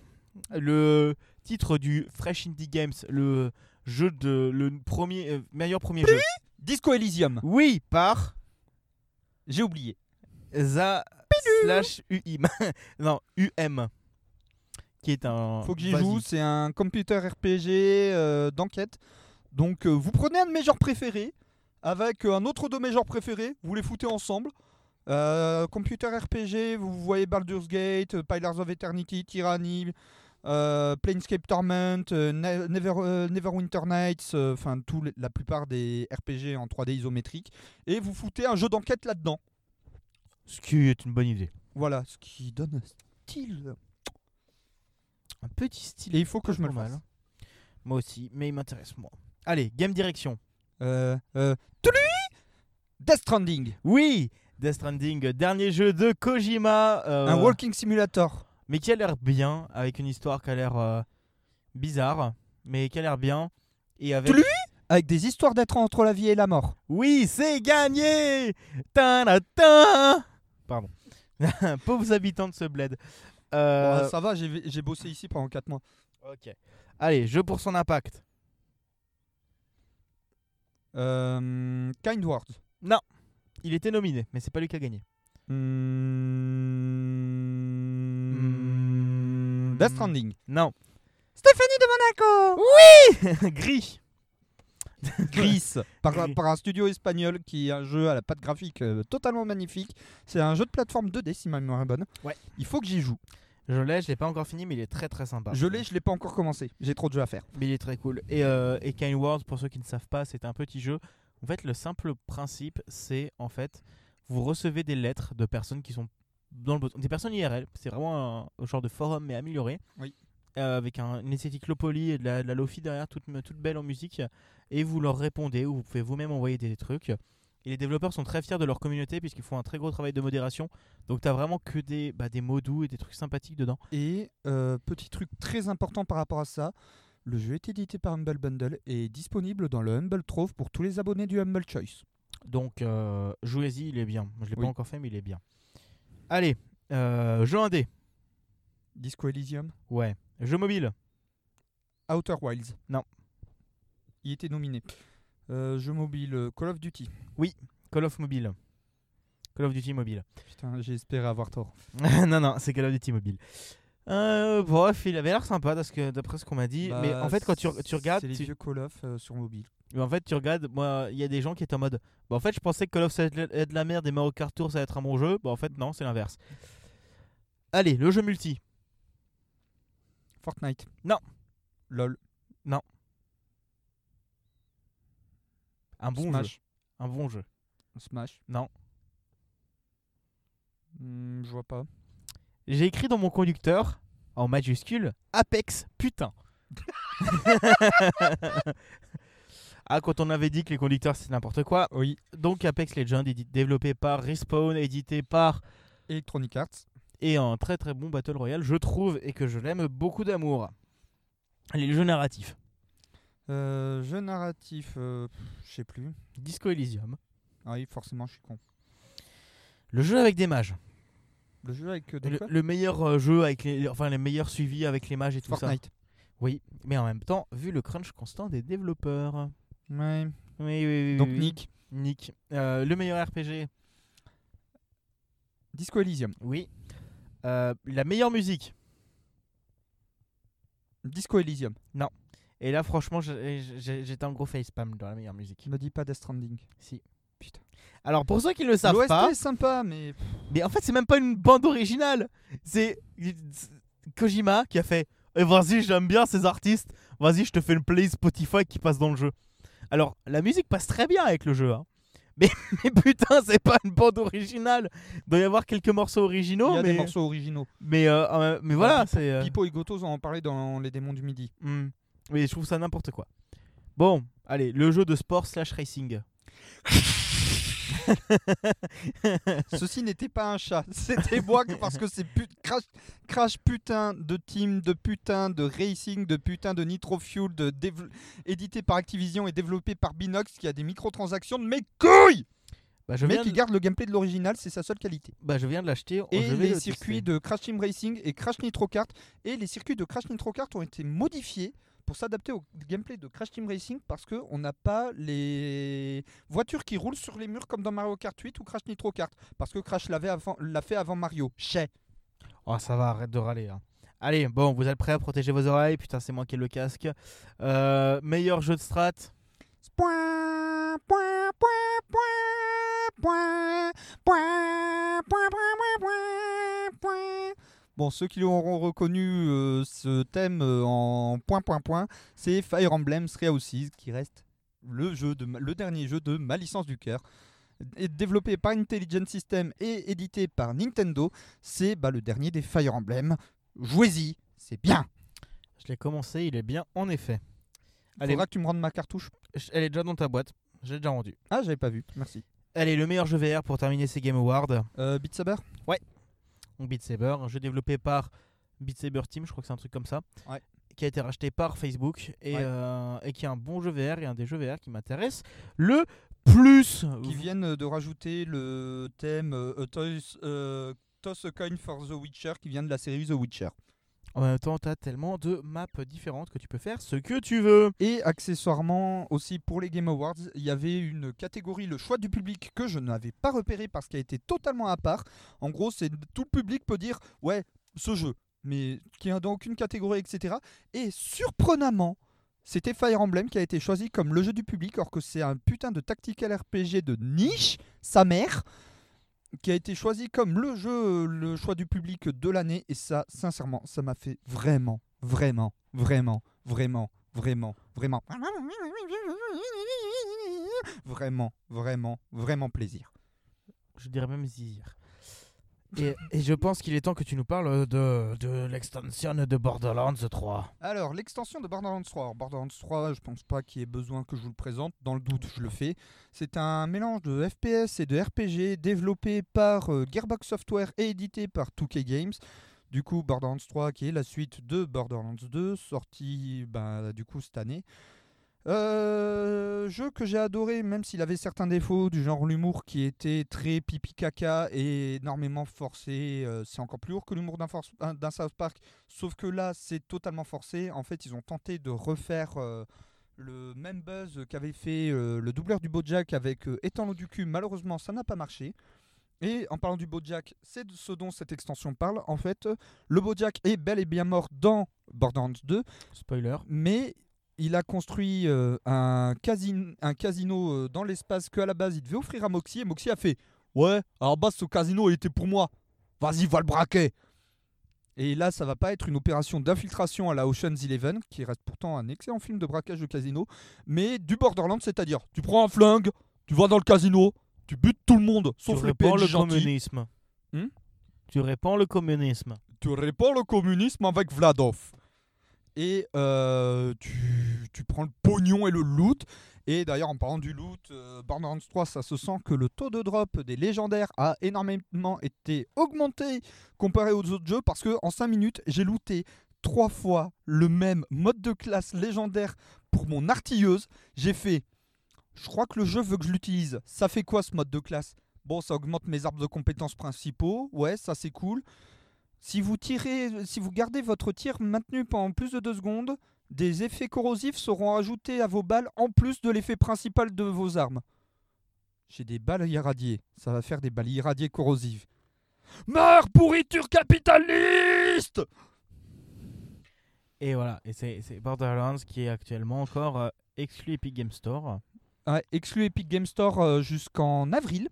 Le titre du Fresh Indie Games, le jeu de le premier euh, meilleur premier jeu. Disco Elysium. Oui, par J'ai oublié. Za slash UM. [laughs] non, UM. Qui est un. Faut que j'y joue. C'est un computer RPG euh, d'enquête. Donc, euh, vous prenez un de mes genres préférés avec euh, un autre de mes genres préférés. Vous les foutez ensemble. Euh, computer RPG, vous voyez Baldur's Gate, Pillars of Eternity, Tyranny, euh, Planescape Torment, euh, Ne- Never, euh, Neverwinter Nights, euh, enfin la plupart des RPG en 3D isométrique. Et vous foutez un jeu d'enquête là-dedans. Ce qui est une bonne idée. Voilà, ce qui donne un style. Un petit style. Et il faut que je me le mal. fasse. Moi aussi, mais il m'intéresse moi. Allez, game direction. Euh, euh, Death Stranding. Oui, Death Stranding, dernier jeu de Kojima. euh, Un walking simulator. Mais qui a l'air bien, avec une histoire qui a l'air euh, bizarre, mais qui a l'air bien. Et avec... Tulu Avec des histoires d'être entre la vie et la mort. Oui, c'est gagné Ta-da-ta Pardon. [laughs] Pauvres habitants de ce bled. Euh, ça va, j'ai bossé ici pendant 4 mois. ok. Allez, jeu pour son impact. Euh, kind Words. Il était nominé, mais c'est pas lui qui a gagné. Hmm, Death Stranding. Non. Stéphanie de Monaco [laughs] Gris. Gris, [laughs] par, Gris. par un studio espagnol qui est un jeu à la patte graphique euh, totalement magnifique. C'est un jeu de plateforme 2D si ma mémoire est bonne. Ouais. Il faut que j'y joue. Je l'ai, je l'ai pas encore fini, mais il est très très sympa. Je l'ai, je l'ai pas encore commencé. J'ai trop de jeux à faire. Mais il est très cool. Et, euh, et Kind Words, pour ceux qui ne savent pas, c'est un petit jeu. En fait, le simple principe, c'est en fait, vous recevez des lettres de personnes qui sont dans le. Des personnes IRL. C'est vraiment un, un genre de forum, mais amélioré. Oui. Euh, avec un, une esthétique low poly et de la, de la lofi derrière, toute, toute belle en musique. Et vous leur répondez, ou vous pouvez vous-même envoyer des trucs. Et les développeurs sont très fiers de leur communauté puisqu'ils font un très gros travail de modération. Donc t'as vraiment que des, bah, des mots doux et des trucs sympathiques dedans. Et euh, petit truc très important par rapport à ça, le jeu est édité par Humble Bundle et est disponible dans le Humble Trove pour tous les abonnés du Humble Choice. Donc euh, jouez-y, il est bien. Je l'ai Oui. pas encore fait, mais il est bien. Allez, euh, jeu indé. Disco Elysium, Ouais. Jeu mobile. Outer Wilds. Non. Il était nominé. Euh, jeu mobile, euh, Call of Duty. Call of Mobile. Call of Duty mobile. [laughs] Putain, espéré avoir tort. non, non, c'est Call of Duty mobile. Euh, bref, il avait l'air sympa d'après ce qu'on m'a dit. mais Bah, en fait, quand tu, tu regardes, C'est les tu- vieux Call of euh, sur mobile. Mais en fait, tu regardes, moi, il y a des gens qui étaient en mode. Bah, en fait, je pensais que Call of ça allait être de la merde et Mario Kart Tour ça allait être un bon jeu. Bah, en fait, non, c'est l'inverse. Allez, le jeu multi. Fortnite. Non. LOL. Un bon jeu. Smash. Un bon jeu. Smash. Non. Hmm, je vois pas. J'ai écrit dans mon conducteur, en majuscule, Apex, putain. [laughs] [laughs] ah, quand on avait dit que les conducteurs c'est n'importe quoi. Oui. Donc Apex Legends, développé par Respawn, édité par. Electronic Arts. Et un très très bon Battle Royale, je trouve, et que je l'aime beaucoup d'amour. Allez, le jeu narratif. Euh, jeu narratif, euh, je sais plus. Disco Elysium. Ah oui, forcément, je suis con. Le jeu avec des mages. Le jeu avec euh, de Le, le meilleur jeu avec les. Enfin, les meilleurs suivis avec les mages et tout ça. Fortnite. Oui, mais en même temps, vu le crunch constant des développeurs. Ouais. Oui, oui, oui. Donc oui. Nick. Nick. Euh, le meilleur RPG. Disco Elysium. Oui. Euh, la meilleure musique. Disco Elysium. Et là, franchement, j'étais un gros facepalm dans la meilleure musique. Ne dis pas Death Stranding. Si. Putain. Alors, pour ceux qui ne le savent pas, est sympa, mais mais en fait, c'est même pas une bande originale. C'est c'est Kojima qui a fait Eh, Vas-y, j'aime bien ces artistes. Vas-y, je te fais une play Spotify qui passe dans le jeu. Alors, la musique passe très bien avec le jeu. hein. [laughs] Mais, mais putain, c'est pas une bande originale. Il doit y avoir quelques morceaux originaux. il y a mais, des morceaux originaux. Mais, euh, euh, mais voilà, c'est. euh, Pipo et Gotos en ont parlé dans Les Démons du Midi. Hmm. Mais je trouve ça n'importe quoi. Bon, allez, le jeu de sport slash racing. [laughs] [laughs] Ceci n'était pas un chat, [laughs] c'était moi parce que c'est put- crash, crash putain de team, de putain de racing, de putain de Nitro Fuel, de édité par Activision et développé par Binox qui a des microtransactions de mes couilles Bah, je, Mais qui de... garde le gameplay de l'original, c'est sa seule qualité. bah, je viens de l'acheter. Et je vais les le circuits de Crash Team Racing et Crash Nitro Kart. Et les circuits de Crash Nitro Kart ont été modifiés pour s'adapter au gameplay de Crash Team Racing parce qu'on n'a pas les voitures qui roulent sur les murs comme dans Mario Kart 8 ou Crash Nitro Kart. Parce que Crash l'avait avant- l'a fait avant Mario. Chais. Oh, ça va, arrête de râler. hein. Allez, bon, vous êtes prêts à protéger vos oreilles? Putain, c'est moi qui ai le casque. Euh, meilleur jeu de strat? Point, point, point, point, point, point, point, point, point, point, point. Bon, ceux qui auront reconnu euh, ce thème euh, en point, point, point, c'est Fire Emblem Three Houses, qui reste le, jeu de, ma- le dernier jeu de ma licence du cœur. Et développé par Intelligent System et édité par Nintendo, c'est bah, le dernier des Fire Emblem. Jouez-y, c'est bien. Je l'ai commencé, il est bien en effet. Il Allez. faudra que tu me rendes ma cartouche. Elle est déjà dans ta boîte. Je l'ai déjà rendue. Ah, j'avais pas vu, merci. Allez, le meilleur jeu VR pour terminer ces Game Awards. Euh, Beat Saber? Donc Beat Saber, un jeu développé par Beat Saber Team, je crois que c'est un truc comme ça. Ouais. Qui a été racheté par Facebook et, Ouais. euh, et qui est un bon jeu VR et un des jeux VR qui m'intéresse le plus. qui viennent de rajouter le thème euh, Toys, euh, Toss a Coin for the Witcher qui vient de la série The Witcher. En même temps, t'as tellement de maps différentes que tu peux faire ce que tu veux. Et accessoirement aussi pour les Game Awards, il y avait une catégorie, le choix du public, que je n'avais pas repéré parce qu'elle était totalement à part. En gros, c'est tout le public peut dire ouais, ce jeu, mais qui est dans aucune catégorie, etc. Et surprenamment, c'était Fire Emblem qui a été choisi comme le jeu du public, alors que c'est un putain de tactical RPG de niche, sa mère, qui a été choisi comme le jeu, le choix du public de l'année. Et ça, sincèrement, ça m'a fait vraiment, vraiment, vraiment, vraiment, vraiment, vraiment, vraiment, vraiment, vraiment plaisir. Je dirais même zizir. Et, je pense qu'il est temps que tu nous parles de, de l'extension de Borderlands 3. Alors, l'extension de Borderlands 3. Alors, Borderlands 3, je pense pas qu'il y ait besoin que je vous le présente. Dans le doute, je le fais. C'est un mélange de FPS et de RPG développé par euh, Gearbox Software et édité par 2K Games. Du coup, Borderlands 3 qui est la suite de Borderlands 2, sorti bah, du coup cette année. Euh, jeu que j'ai adoré, même s'il avait certains défauts, du genre l'humour qui était très pipi caca et énormément forcé. Euh, c'est encore plus lourd que l'humour d'un South Park, sauf que là c'est totalement forcé. En fait, ils ont tenté de refaire euh, le même buzz qu'avait fait euh, le doubleur du Bojack avec Étant l'eau du cul. Malheureusement, ça n'a pas marché. Et en parlant du Bojack, c'est de ce dont cette extension parle. En fait, le Bojack est bel et bien mort dans Borderlands 2 Spoiler. mais il a construit euh, un, casino, un casino euh, dans l'espace qu'à la base il devait offrir à Moxie et Moxie a fait Ouais, à la base ce casino il était pour moi, vas-y va le braquer Et là ça va pas être une opération d'infiltration à la Ocean's Eleven, qui reste pourtant un excellent film de braquage de casino, mais du Borderlands, c'est-à-dire tu prends un flingue, tu vas dans le casino, tu butes tout le monde, sauf tu les répands le gentils. communisme. Hmm? Tu répands le communisme. tu répands le communisme avec Vladov. Et euh, tu, tu prends le pognon et le loot. Et d'ailleurs, en parlant du loot, euh, Borderlands 3, ça se sent que le taux de drop des légendaires a énormément été augmenté comparé aux autres jeux parce que en 5 minutes, j'ai looté trois fois le même mode de classe légendaire pour mon artilleuse. J'ai fait, je crois que le jeu veut que je l'utilise. Ça fait quoi ce mode de classe? Bon, ça augmente mes arbres de compétences principaux. Ouais, ça c'est cool. Si vous tirez, si vous gardez votre tir maintenu pendant plus de 2 secondes, des effets corrosifs seront ajoutés à vos balles en plus de l'effet principal de vos armes. J'ai des balles irradiées. Ça va faire des balles irradiées corrosives. Meurs, pourriture capitaliste Et voilà, et c'est Borderlands qui est actuellement encore euh, exclu Epic Game Store. Ouais, exclu Epic Game Store euh, jusqu'en avril.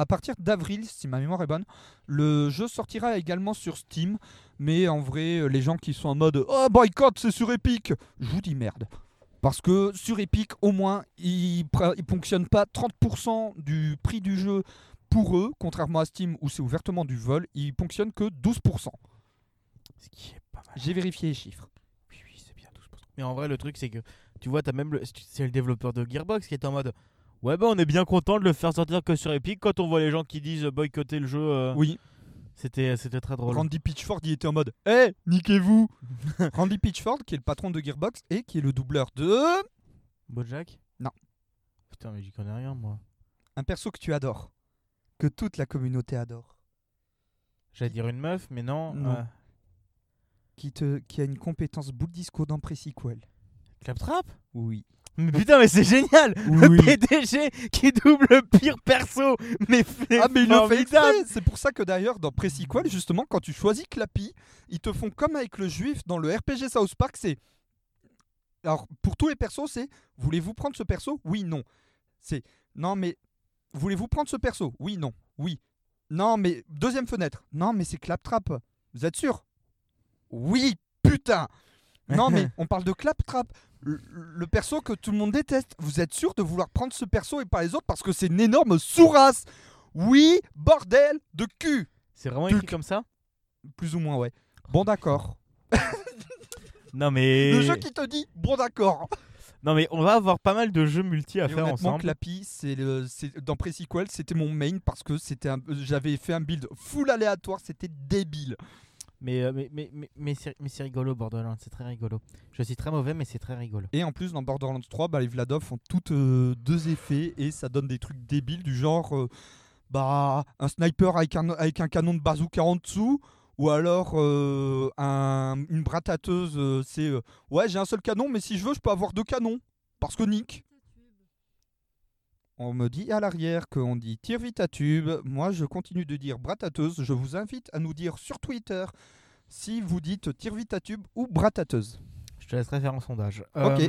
À partir d'avril, si ma mémoire est bonne, le jeu sortira également sur Steam. Mais en vrai, les gens qui sont en mode Oh boycott, c'est sur Epic Je vous dis merde. Parce que sur Epic, au moins, ils ne ponctionnent pas 30% du prix du jeu pour eux, contrairement à Steam où c'est ouvertement du vol. Ils ponctionnent que 12%. Ce qui est pas mal. J'ai vérifié les chiffres. Oui, oui, c'est bien 12%. Mais en vrai, le truc, c'est que tu vois, t'as même le, c'est le développeur de Gearbox qui est en mode Ouais, bah on est bien content de le faire sortir que sur Epic. Quand on voit les gens qui disent euh, boycotter le jeu, euh, Oui, c'était, c'était très drôle. Randy Pitchford, il était en mode Eh, niquez-vous [laughs] Randy Pitchford, qui est le patron de Gearbox et qui est le doubleur de. Bojack? Non. Putain, mais j'y connais rien, moi. Un perso que tu adores. Que toute la communauté adore. J'allais dire une meuf, mais non. Non. euh, Qui, te, qui a une compétence boule disco dans Pre-Sequel. Claptrap Oui. Mais putain, mais c'est génial Le. PDG qui double le pire perso Mais Ah, mais il le fait exprès C'est pour ça que d'ailleurs, dans Pre-Sequel, justement, quand tu choisis Clappy, ils te font comme avec le juif dans le RPG South Park c'est. Alors, pour tous les persos, c'est Voulez-vous prendre ce perso? Oui, non. C'est Non, mais. Voulez-vous prendre ce perso? Oui, non. Oui. Non, mais. Deuxième fenêtre. Non, mais c'est Claptrap. Vous êtes sûr? Oui, putain Non, mais [laughs] on parle de Claptrap. Le, le perso que tout le monde déteste. Vous êtes sûr de vouloir prendre ce perso et pas les autres parce que c'est une énorme sourasse Oui, bordel de cul C'est vraiment écrit comme ça? Plus ou moins, ouais. Bon, d'accord. [laughs] Non, mais. Le jeu qui te dit bon, d'accord. Non mais on va avoir pas mal de jeux multi à Et faire honnêtement, ensemble. Clappy, c'est le, c'est- dans Pre-Sequel, c'était mon main parce que c'était un- j'avais fait un build full aléatoire, c'était débile. Mais, euh, mais, mais, mais, mais c'est rigolo Borderlands, c'est très rigolo. Je suis très mauvais mais c'est très rigolo. Et en plus, dans Borderlands 3, bah, les Vladov font toutes euh, deux effets et ça donne des trucs débiles du genre euh, bah, un sniper avec un, avec un canon de bazooka en dessous. Ou alors un- une bratateuse, c'est ouais, j'ai un seul canon, mais si je veux, je peux avoir deux canons. Parce que Nick. On me dit à l'arrière qu'on dit tire vite à tube. Moi, je continue de dire bratateuse. Je vous invite à nous dire sur Twitter si vous dites tire vite à tube ou bratateuse. Je te laisserai faire un sondage. Ok. Euh,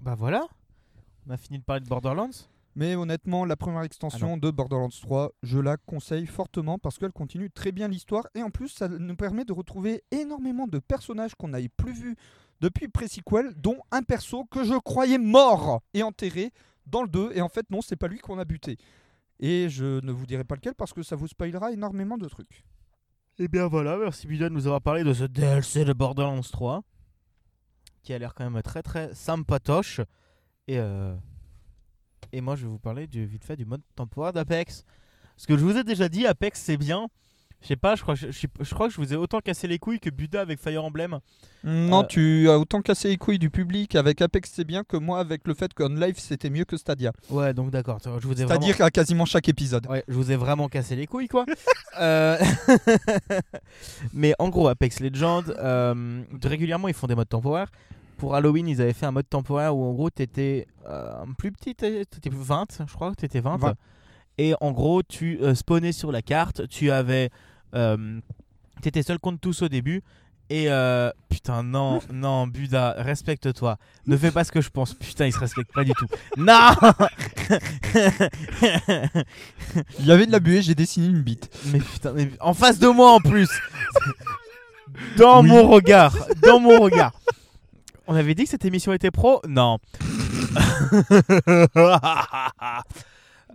bah voilà. On a fini de parler de Borderlands. Mais honnêtement, la première extension de Borderlands 3, je la conseille fortement parce qu'elle continue très bien l'histoire et en plus, ça nous permet de retrouver énormément de personnages qu'on n'avait plus vus depuis Pre-Sequel, dont un perso que je croyais mort et enterré dans le 2 et en fait non, c'est pas lui qu'on a buté. Et je ne vous dirai pas lequel parce que ça vous spoilera énormément de trucs. Et bien voilà, merci Buda de nous avoir parlé de ce DLC de Borderlands 3 qui a l'air quand même très très sympatoche. Et, euh, et moi je vais vous parler vite fait du mode temporaire d'Apex. Parce que je vous ai déjà dit, Apex c'est bien. Je sais pas, je crois, que je, je- je crois que je vous ai autant cassé les couilles que Buda avec Fire Emblem. Non, Euh, tu as autant cassé les couilles du public avec Apex, c'est bien que moi avec le fait qu'On Live c'était mieux que Stadia. Ouais, donc d'accord. Je vous ai vraiment... C'est-à-dire à quasiment chaque épisode. Ouais, je vous ai vraiment cassé les couilles, quoi. [laughs] Euh, [laughs] Mais en gros, Apex Legends, euh, régulièrement, ils font des modes temporaires. Pour Halloween, ils avaient fait un mode temporaire où, en gros, t'étais euh, plus petit, t'étais t'étais 20, je crois que t'étais 20. 20. Et en gros, tu euh, spawnais sur la carte, tu avais. Euh, t'étais seul contre tous au début. Et euh, putain, non, [laughs] non, Buda, respecte-toi. Ne fais pas ce que je pense. Putain, il se respecte pas du tout. [laughs] Non [laughs] Il y avait de la buée, j'ai dessiné une bite. Mais putain, mais en face de moi en plus. Dans Oui. mon regard, dans mon regard. On avait dit que cette émission était pro? Non.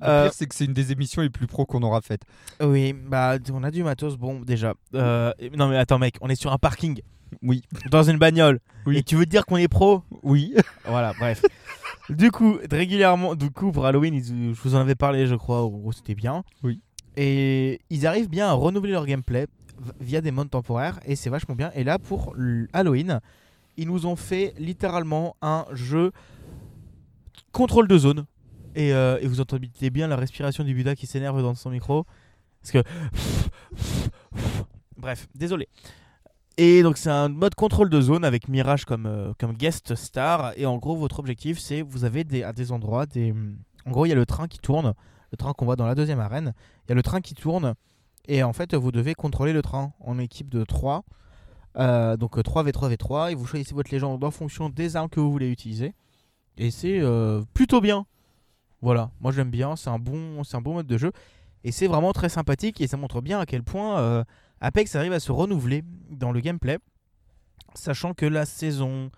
Le Euh, pire, c'est que c'est une des émissions les plus pros qu'on aura faites. oui, bah on a du matos. Bon, déjà. Euh, non mais attends mec, on est sur un parking, Oui. dans une bagnole. Oui. Et tu veux dire qu'on est pro? Oui. Voilà, bref. [laughs] du coup, régulièrement, du coup, pour Halloween, ils- je vous en avais parlé, je crois, en gros, c'était bien. Oui. Et ils arrivent bien à renouveler leur gameplay via des modes temporaires, et c'est vachement bien. Et là, pour Halloween, ils nous ont fait littéralement un jeu contrôle de zone. Et, euh, et vous entendez bien la respiration du Buda qui s'énerve dans son micro. Parce que. Bref, désolé. Et donc c'est un mode contrôle de zone avec Mirage comme, euh, comme guest star. Et en gros, votre objectif, c'est vous avez à des endroits des. En gros, il y a le train qui tourne, le train qu'on voit dans la deuxième arène. Il y a le train qui tourne. Et en fait, vous devez contrôler le train en équipe de 3. Euh, donc euh, 3 v3 v3. Et vous choisissez votre légende en fonction des armes que vous voulez utiliser. Et c'est plutôt bien. Voilà, moi j'aime bien. C'est un, bon, c'est un bon mode de jeu. Et c'est vraiment très sympathique. Et ça montre bien à quel point. euh, Apex arrive à se renouveler dans le gameplay, sachant que la saison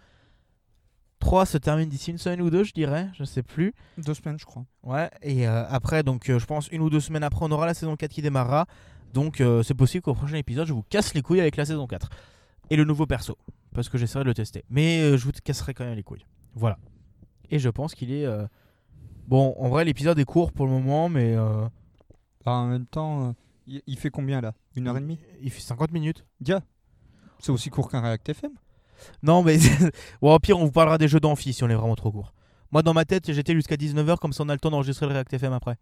3 se termine d'ici une semaine ou deux, je dirais, je sais plus. Deux semaines, je crois. Ouais, et euh, après, donc euh, je pense une ou deux semaines après, on aura la saison 4 qui démarrera. Donc c'est possible qu'au prochain épisode, je vous casse les couilles avec la saison 4 et le nouveau perso, parce que j'essaierai de le tester. Mais je vous casserai quand même les couilles. Voilà. Et je pense qu'il est. Bon, en vrai, l'épisode est court pour le moment, mais. euh, Bah, en même temps, euh, il, il fait combien là? Une heure et demie? Il fait 50 minutes. Dia. C'est aussi court qu'un React FM. Non, mais [laughs] bon, au pire, on vous parlera des jeux d'amphi si on est vraiment trop court. Moi, dans ma tête, j'étais jusqu'à 19h, comme ça on a le temps d'enregistrer le React FM après.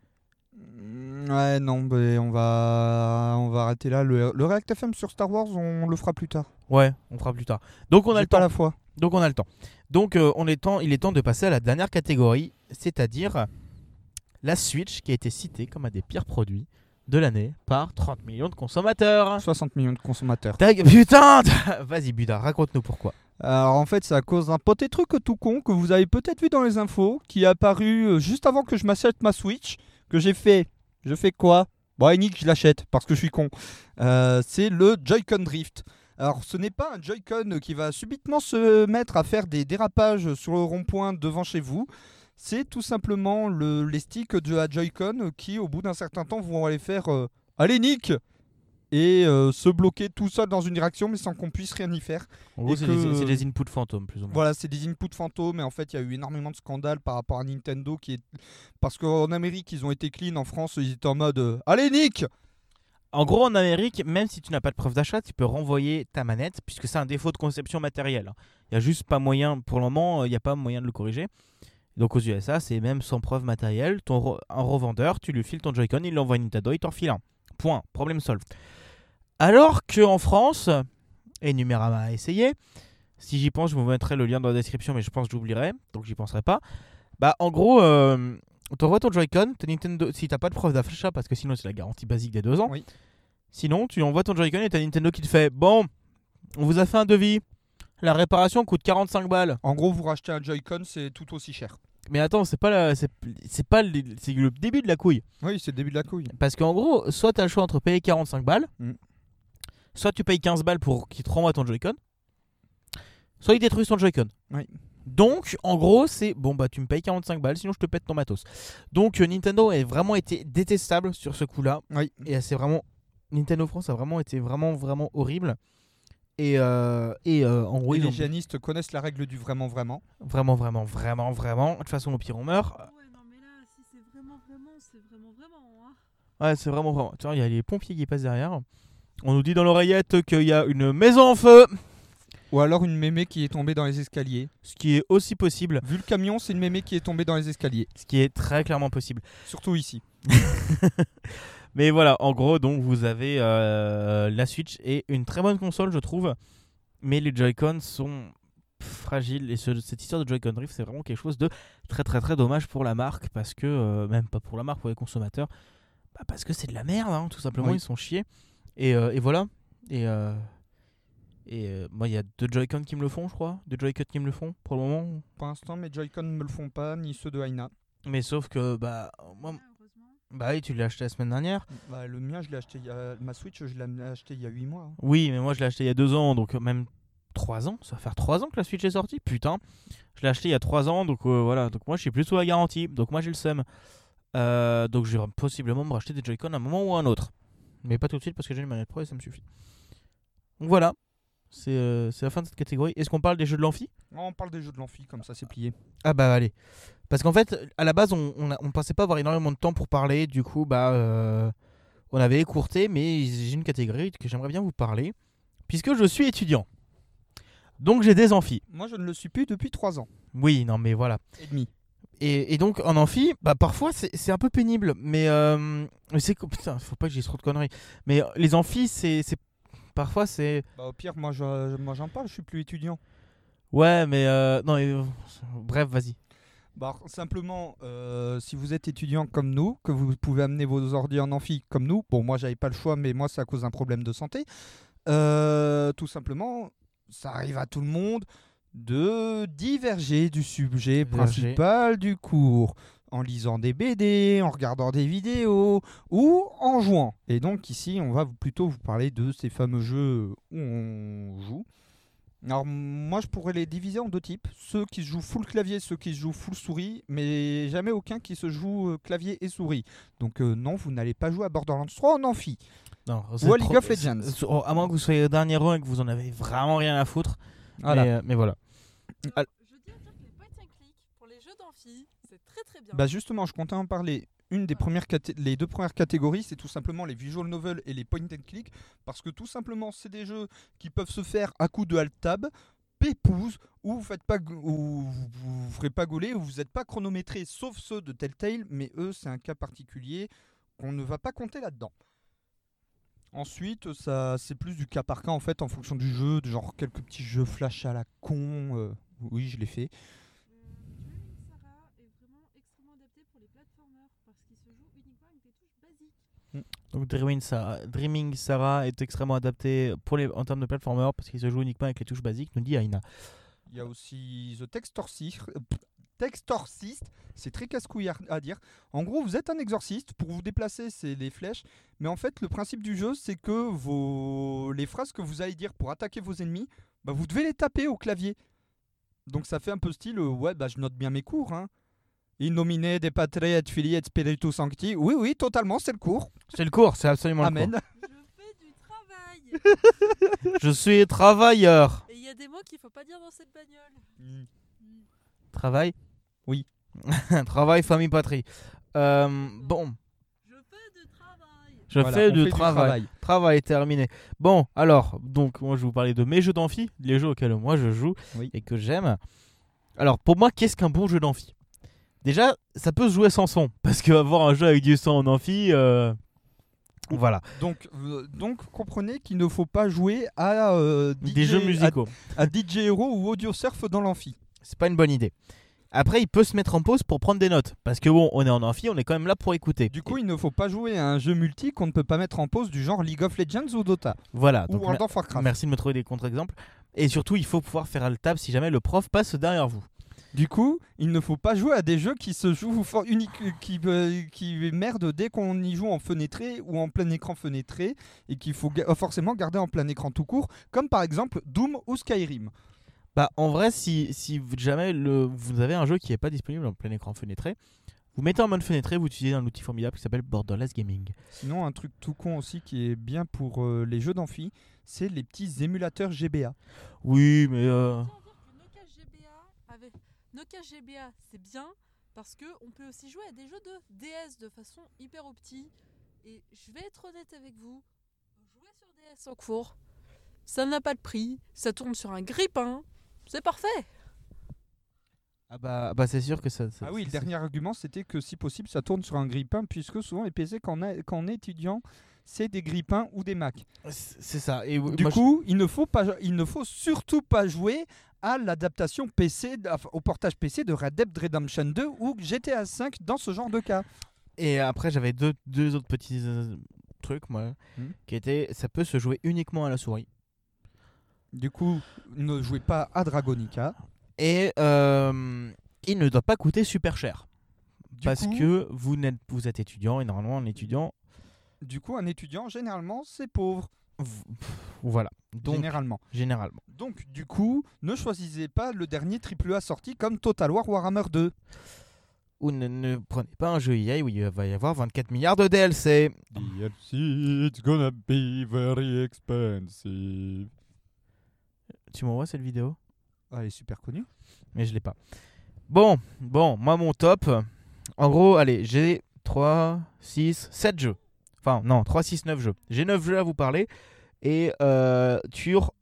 Mm, Ouais, non, mais on va, on va arrêter là. Le, le React FM sur Star Wars, on le fera plus tard. Ouais, on fera plus tard. Donc on a J'ai le pas temps. la foi. Donc on a le temps. Donc euh, on est temps, il est temps de passer à la dernière catégorie, c'est-à-dire la Switch qui a été citée comme un des pires produits de l'année par 30 millions de consommateurs. 60 millions de consommateurs. Ta- Putain [laughs] Vas-y Buda, raconte-nous pourquoi. Alors en fait, c'est à cause d'un petit truc tout con que vous avez peut-être vu dans les infos, qui est apparu euh, juste avant que je m'achète ma Switch, que j'ai fait. Je fais quoi? Bon, et nique, je l'achète parce que je suis con. Euh, c'est le Joy-Con Drift. Alors, ce n'est pas un Joy-Con qui va subitement se mettre à faire des dérapages sur le rond-point devant chez vous. C'est tout simplement le, les sticks de la Joy-Con qui, au bout d'un certain temps, vont aller faire euh, Allez, Nick et euh, se bloquer tout seul dans une direction mais sans qu'on puisse rien y faire. En gros, Et c'est que- des, des inputs fantômes, plus ou moins. Voilà, c'est des inputs fantômes et en fait il y a eu énormément de scandales par rapport à Nintendo qui est parce qu'en Amérique ils ont été clean, en France ils étaient en mode euh, allez Nick En gros, en Amérique, même si tu n'as pas de preuve d'achat, tu peux renvoyer ta manette, puisque c'est un défaut de conception matérielle. Il n'y a juste pas moyen, pour le moment, il n'y a pas moyen de le corriger. Donc aux USA, c'est même sans preuve matérielle. Ton un revendeur, tu lui files ton Joy-Con, il l'envoie à Nintendo, il t'en file un. Point. Problème solved. Alors qu'en France, et Numérama a essayé, si j'y pense, je vous mettrai le lien dans la description, mais je pense que j'oublierai, donc j'y penserai pas. Bah, en gros, euh, t'envoies ton Joy-Con, Nintendo, si t'as pas de preuve d'achat, parce que sinon c'est la garantie basique des deux ans. Oui. Sinon, tu envoies ton Joy-Con et t'as Nintendo qui te fait Bon, on vous a fait un devis. La réparation coûte 45 balles. En gros vous rachetez un Joy-Con c'est tout aussi cher. Mais attends, c'est pas, la- c'est, c'est pas le, c'est le début de la couille. Oui c'est le début de la couille. Parce qu'en gros, soit t'as le choix entre payer 45 balles, Mm. soit tu payes 15 balles pour qu'il te renvoie ton Joy-Con, soit il détruit ton Joy-Con. Oui. Donc, en gros, c'est bon, bah tu me payes 45 balles, sinon je te pète ton matos. Donc, euh, Nintendo a vraiment été détestable sur ce coup-là. Oui. Et c'est vraiment. Nintendo France a vraiment été vraiment, vraiment horrible. Et, euh, et euh, en gros, et les ont hygiénistes connaissent la règle du vraiment vraiment. vraiment, vraiment, vraiment, vraiment. De toute façon, au pire, on meurt. Ouais, non, mais là, si c'est vraiment, vraiment, c'est vraiment, vraiment. Hein. Ouais, c'est vraiment, vraiment. Tu vois, il y a les pompiers qui passent derrière. On nous dit dans l'oreillette qu'il y a une maison en feu, Ou alors une mémé qui est tombée dans les escaliers. ce qui est aussi possible, Vu le camion c'est une mémé qui est tombée dans les escaliers. ce qui est très clairement possible. [laughs] Surtout ici. Mais voilà, en gros, donc vous avez euh, la Switch et une très bonne console, je trouve. Mais les Joy-Con sont fragiles et ce- cette histoire de Joy-Con Drift, c'est vraiment quelque chose de très très très dommage pour la marque parce que euh, même pas pour la marque, pour les consommateurs, bah, parce que c'est de la merde, hein, tout simplement, Oui. ils sont chiés. Et, euh, et voilà. Et et euh, moi, il y a deux Joy-Con qui me le font, je crois, deux Joy-Con qui me le font pour le moment. Pour l'instant mes Joy-Con ne me le font pas ni ceux de Aina. Mais sauf que bah moi, Ah, bah oui, tu l'as acheté la semaine dernière. Bah, le mien je l'ai acheté il y a... ma Switch je l'ai acheté il y a 8 mois. hein. Oui, mais moi je l'ai acheté il y a deux ans, donc même trois ans. Ça va faire trois ans que la Switch est sortie. Putain, je l'ai acheté il y a trois ans, donc euh, voilà. Donc moi je suis plus sous la garantie, donc moi j'ai le seum. Euh, donc je vais possiblement me racheter des Joy-Con à un moment ou à un autre, mais pas tout de suite parce que j'ai une manette pro et ça me suffit. Donc voilà, c'est euh, la fin de cette catégorie. Est-ce qu'on parle des jeux de l'amphi? On parle des jeux de l'amphi comme ça c'est plié. Ah bah allez. Parce qu'en fait, à la base, on, on, a- on pensait pas avoir énormément de temps pour parler. Du coup, bah, euh, on avait écourté, mais j'ai une catégorie que j'aimerais bien vous parler, puisque je suis étudiant. Donc j'ai des amphis. Moi je ne le suis plus depuis 3 ans Oui, non, mais voilà. et demi. Et, et donc en amphi, bah parfois c'est un peu pénible, mais euh, c'est putain, faut pas que j'y trop de conneries. Mais les amphis, c'est c'est- parfois c'est Bah, au pire moi je- moi, j'en parle, je suis plus étudiant. ouais, mais euh, non, mais, euh, bref, vas-y. Bah, simplement, euh, si vous êtes étudiant comme nous, que vous pouvez amener vos ordi en amphi comme nous, bon, moi j'avais pas le choix, mais moi c'est à cause d'un problème de santé. Euh, tout simplement, ça arrive à tout le monde de diverger du sujet Diverger. principal du cours en lisant des BD, en regardant des vidéos ou en jouant. Et donc ici, on va plutôt vous parler de ces fameux jeux où on joue. Alors moi je pourrais les diviser en deux types, ceux qui se jouent full clavier, ceux qui se jouent full souris, mais jamais aucun qui se joue euh, clavier et souris. Donc euh, non, vous n'allez pas jouer à Borderlands 3 en amphi. Non, Ou à League of Legends. oh, À moins que vous soyez au dernier rang et que vous en avez vraiment rien à foutre. Voilà. Mais, euh, mais voilà. Alors, Al- je dis à dire que les point and click pour les jeux d'amphi, c'est très très bien. Bah justement, je comptais en parler. Une des premières les deux premières catégories, c'est tout simplement les visual novels et les point and click, parce que tout simplement, c'est des jeux qui peuvent se faire à coup de alt tab, pépouze, où vous faites pas, où vous, vous ferez pas gauler, où vous n'êtes pas chronométré, sauf ceux de Telltale, mais eux, c'est un cas particulier qu'on ne va pas compter là-dedans. Ensuite, ça, c'est plus du cas par cas en fait, en fonction du jeu, de genre quelques petits jeux flash à la con. euh, oui, je l'ai fait. Dueling Sarah est vraiment extrêmement adapté pour les platformers parce qu'il se joue uniquement avec des touches basiques. Donc Dreaming Sarah, est extrêmement adapté pour les, en termes de platformer parce qu'il se joue uniquement avec les touches basiques, nous dit Aina. Il y a aussi The Textorcist. [laughs] Textorcist, c'est très casse-couille à, dire. En gros, vous êtes un exorciste. Pour vous déplacer, c'est les flèches. Mais en fait, le principe du jeu, c'est que les phrases que vous allez dire pour attaquer vos ennemis, bah, vous devez les taper au clavier. Donc ça fait un peu style, euh, ouais, bah, je note bien mes cours. Hein. In nomine de patre et filii et spiritus sancti. Oui, oui, totalement, c'est le cours. C'est le cours, c'est absolument Amen. Je fais du [laughs] Je suis travailleur. Et il y a des mots qu'il faut pas dire dans cette bagnole. Travail? Oui. [laughs] travail, famille, patrie. Euh, bon, Je fais du travail. je Voilà, fais on du fait travail. Travail terminé. Bon, alors, donc, moi, je vais vous parler de mes jeux d'amphi, les jeux auxquels moi je joue Oui. et que j'aime. Alors, pour moi, qu'est-ce qu'un bon jeu d'amphi? Déjà, ça peut se jouer sans son, parce qu'avoir un jeu avec du son en amphi, euh, voilà, Donc, euh, donc comprenez qu'il ne faut pas jouer à, euh, DJ, des jeux à- musicaux. à, DJ Hero ou Audio Surf dans l'amphi. C'est pas une bonne idée. Après, il peut se mettre en pause pour prendre des notes, parce que bon, on est en amphi, on est quand même là pour écouter. Du coup, il ne faut pas jouer à un jeu multi qu'on ne peut pas mettre en pause du genre League of Legends ou Dota voilà. ou donc, World of Warcraft. Merci de me trouver des contre-exemples. Et surtout, il faut pouvoir faire le table si jamais le prof passe derrière vous. Du coup, il ne faut pas jouer à des jeux qui se jouent for- unique, qui, euh, qui merdent dès qu'on y joue en fenêtré ou en plein écran fenêtré et qu'il faut ga- euh, forcément garder en plein écran tout court, comme par exemple Doom ou Skyrim. Bah, en vrai, si, jamais le, vous avez un jeu qui n'est pas disponible en plein écran fenêtré, vous mettez en mode fenêtré, vous utilisez un outil formidable qui s'appelle Borderless Gaming. Sinon, un truc tout con aussi qui est bien pour euh, les jeux d'amphi, c'est les petits émulateurs GBA. Oui, mais euh, Autant dire que Nokia GBA, Nokia GBA, c'est bien parce que on peut aussi jouer à des jeux de DS de façon hyper opti. Et je vais être honnête avec vous, jouer sur DS en cours, ça n'a pas de prix, ça tourne sur un grippin, c'est parfait. ah bah, bah c'est sûr que ça. ça- Ah oui, le dernier argument, c'était que si possible, ça tourne sur un grippin, puisque souvent les PC, quand on, a- quand on est étudiant, c'est des grippins ou des Mac. C'est ça. Et Du moi, je- coup, il ne, faut pas, il ne faut surtout pas jouer à l'adaptation PC, au portage PC de Red Dead Redemption 2 ou GTA 5 dans ce genre de cas. Et après, j'avais deux, deux autres petits euh, trucs, moi, Hmm. qui étaient ça peut se jouer uniquement à la souris. Du coup, ne jouez pas à Dragonica. Et euh, il ne doit pas coûter super cher. Du parce coup- que vous, n'êtes- vous êtes étudiant, et normalement, un étudiant. Du coup, un étudiant, généralement, c'est pauvre. Voilà. Donc, généralement. généralement. Donc, du coup, ne choisissez pas le dernier AAA sorti comme Total War Warhammer 2. Ou ne, ne prenez pas un jeu EA où il va y avoir 24 milliards de DLC. DLC, it's gonna be very expensive. Tu m'envoies cette vidéo? Ah, elle est super connue. Mais je l'ai pas. Bon, bon, moi mon top. En gros, allez, j'ai 3, 6, 7 jeux. Enfin, non, 3, 6, 9 jeux. J'ai 9 jeux à vous parler. Et euh, sur,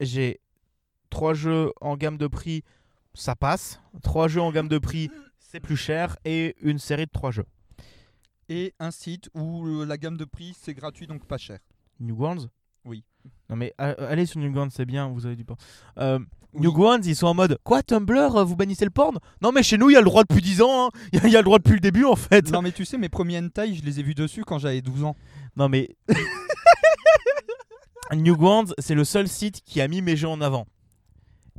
j'ai 3 jeux en gamme de prix, ça passe. 3 jeux en gamme de prix, c'est plus cher. Et une série de 3 jeux. Et un site où euh, la gamme de prix, c'est gratuit, donc pas cher. Newgrounds Oui. Non mais allez sur Newgrounds, c'est bien, vous avez du porn. Euh. Newgrounds, ils sont en mode Quoi, Tumblr, euh, vous bannissez le porn? Non mais chez nous, il y a le droit depuis 10 ans. hein. Il y, a- il y a le droit depuis le début en fait. Non, mais tu sais, mes premiers hentai, je les ai vus dessus quand j'avais 12 ans. Non mais. [laughs] Newgrounds, c'est le seul site qui a mis mes jeux en avant.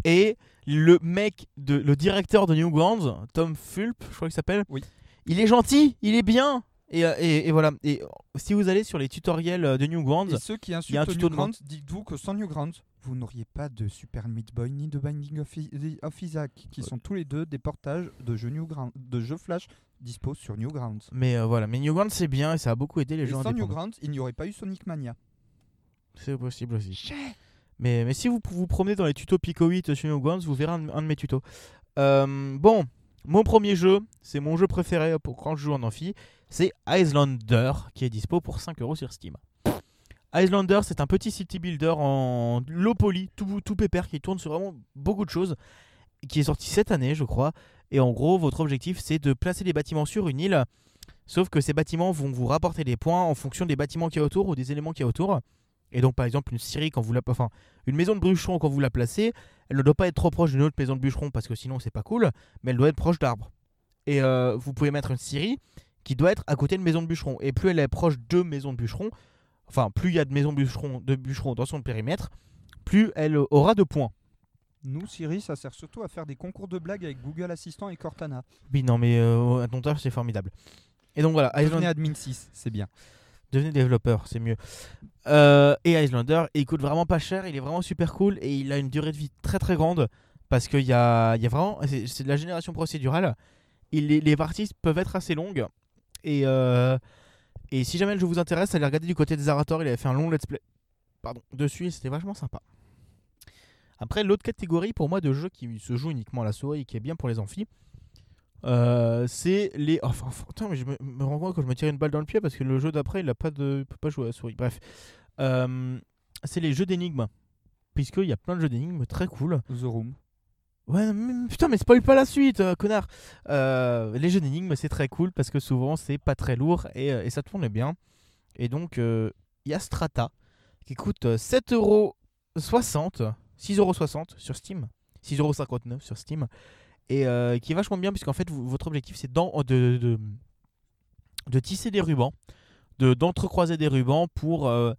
Et le mec, de, le directeur de Newgrounds, Tom Fulp, je crois qu'il s'appelle, Oui. il est gentil, il est bien. Et, euh, et- et voilà. Et euh, si vous allez sur les tutoriels euh, de Newgrounds, Et ceux qui y a un tuto de Newgrounds, dites-vous que sans Newgrounds, vous n'auriez pas de Super Meat Boy ni de Binding of, Isaac, qui sont tous les deux des portages de jeux, Newgrounds, de jeux Flash dispo sur Newgrounds. Mais euh, voilà, mais Newgrounds c'est bien et ça a beaucoup aidé les Et gens sans. Newgrounds, il n'y aurait pas eu Sonic Mania. C'est possible aussi. Mais, mais si vous vous promenez dans les tutos Pico 8 sur Newgrounds, vous verrez un, un de mes tutos. Euh, bon, mon premier jeu, c'est mon jeu préféré pour quand je joue en amphi, c'est Islander qui est dispo pour 5 euros sur Steam. Islander, c'est un petit city builder en low poly, tout, tout pépère, qui tourne sur vraiment beaucoup de choses, qui est sorti cette année, je crois. Et en gros, votre objectif, c'est de placer des bâtiments sur une île, sauf que ces bâtiments vont vous rapporter des points en fonction des bâtiments qu'il y a autour ou des éléments qu'il y a autour. Et donc, par exemple, une scierie, quand vous la, enfin, une maison de bûcheron, quand vous la placez, elle ne doit pas être trop proche d'une autre maison de bûcheron parce que sinon, c'est pas cool, mais elle doit être proche d'arbres. Et euh, vous pouvez mettre une scierie qui doit être à côté de maison de bûcheron. Et plus elle est proche de maison de bûcheron, enfin, plus il y a de maisons bûcheron, de bûcheron dans son périmètre, plus elle aura de points. Nous, Siri, ça sert surtout à faire des concours de blagues avec Google Assistant et Cortana. Oui, non, mais euh, à ton taf, c'est formidable. Et donc voilà, Islander. admin 6, c'est bien. Devenez développeur, c'est mieux. Euh, et Islander, il coûte vraiment pas cher, il est vraiment super cool et il a une durée de vie très très grande parce qu'il y a, y a vraiment. C'est de la génération procédurale. Les, les parties peuvent être assez longues. Et, euh, et si jamais le jeu vous intéresse, allez regarder du côté des Zarator, il avait fait un long let's play. pardon, dessus et c'était vachement sympa. Après, l'autre catégorie pour moi de jeux qui se joue uniquement à la souris et qui est bien pour les amphis, euh, c'est les. Enfin, enfin, attends, mais je me, me rends compte que je me tire une balle dans le pied parce que le jeu d'après, il a pas de, il peut pas jouer à la souris. Bref, Euh, c'est les jeux d'énigmes. Puisqu'il y a plein de jeux d'énigmes très cool. The Room. Ouais, mais- putain, mais spoil pas la suite, euh, connard. Euh, les jeux d'énigmes, c'est très cool parce que souvent, c'est pas très lourd et, euh, et ça tourne bien. Et donc, euh, il y a Strata qui coûte euh, 7,60€, 6,60€ sur Steam, 6,59€ sur Steam, et euh, qui est vachement bien puisqu'en fait, votre objectif, c'est de, de, tisser des rubans, de d'entrecroiser des rubans pour, euh,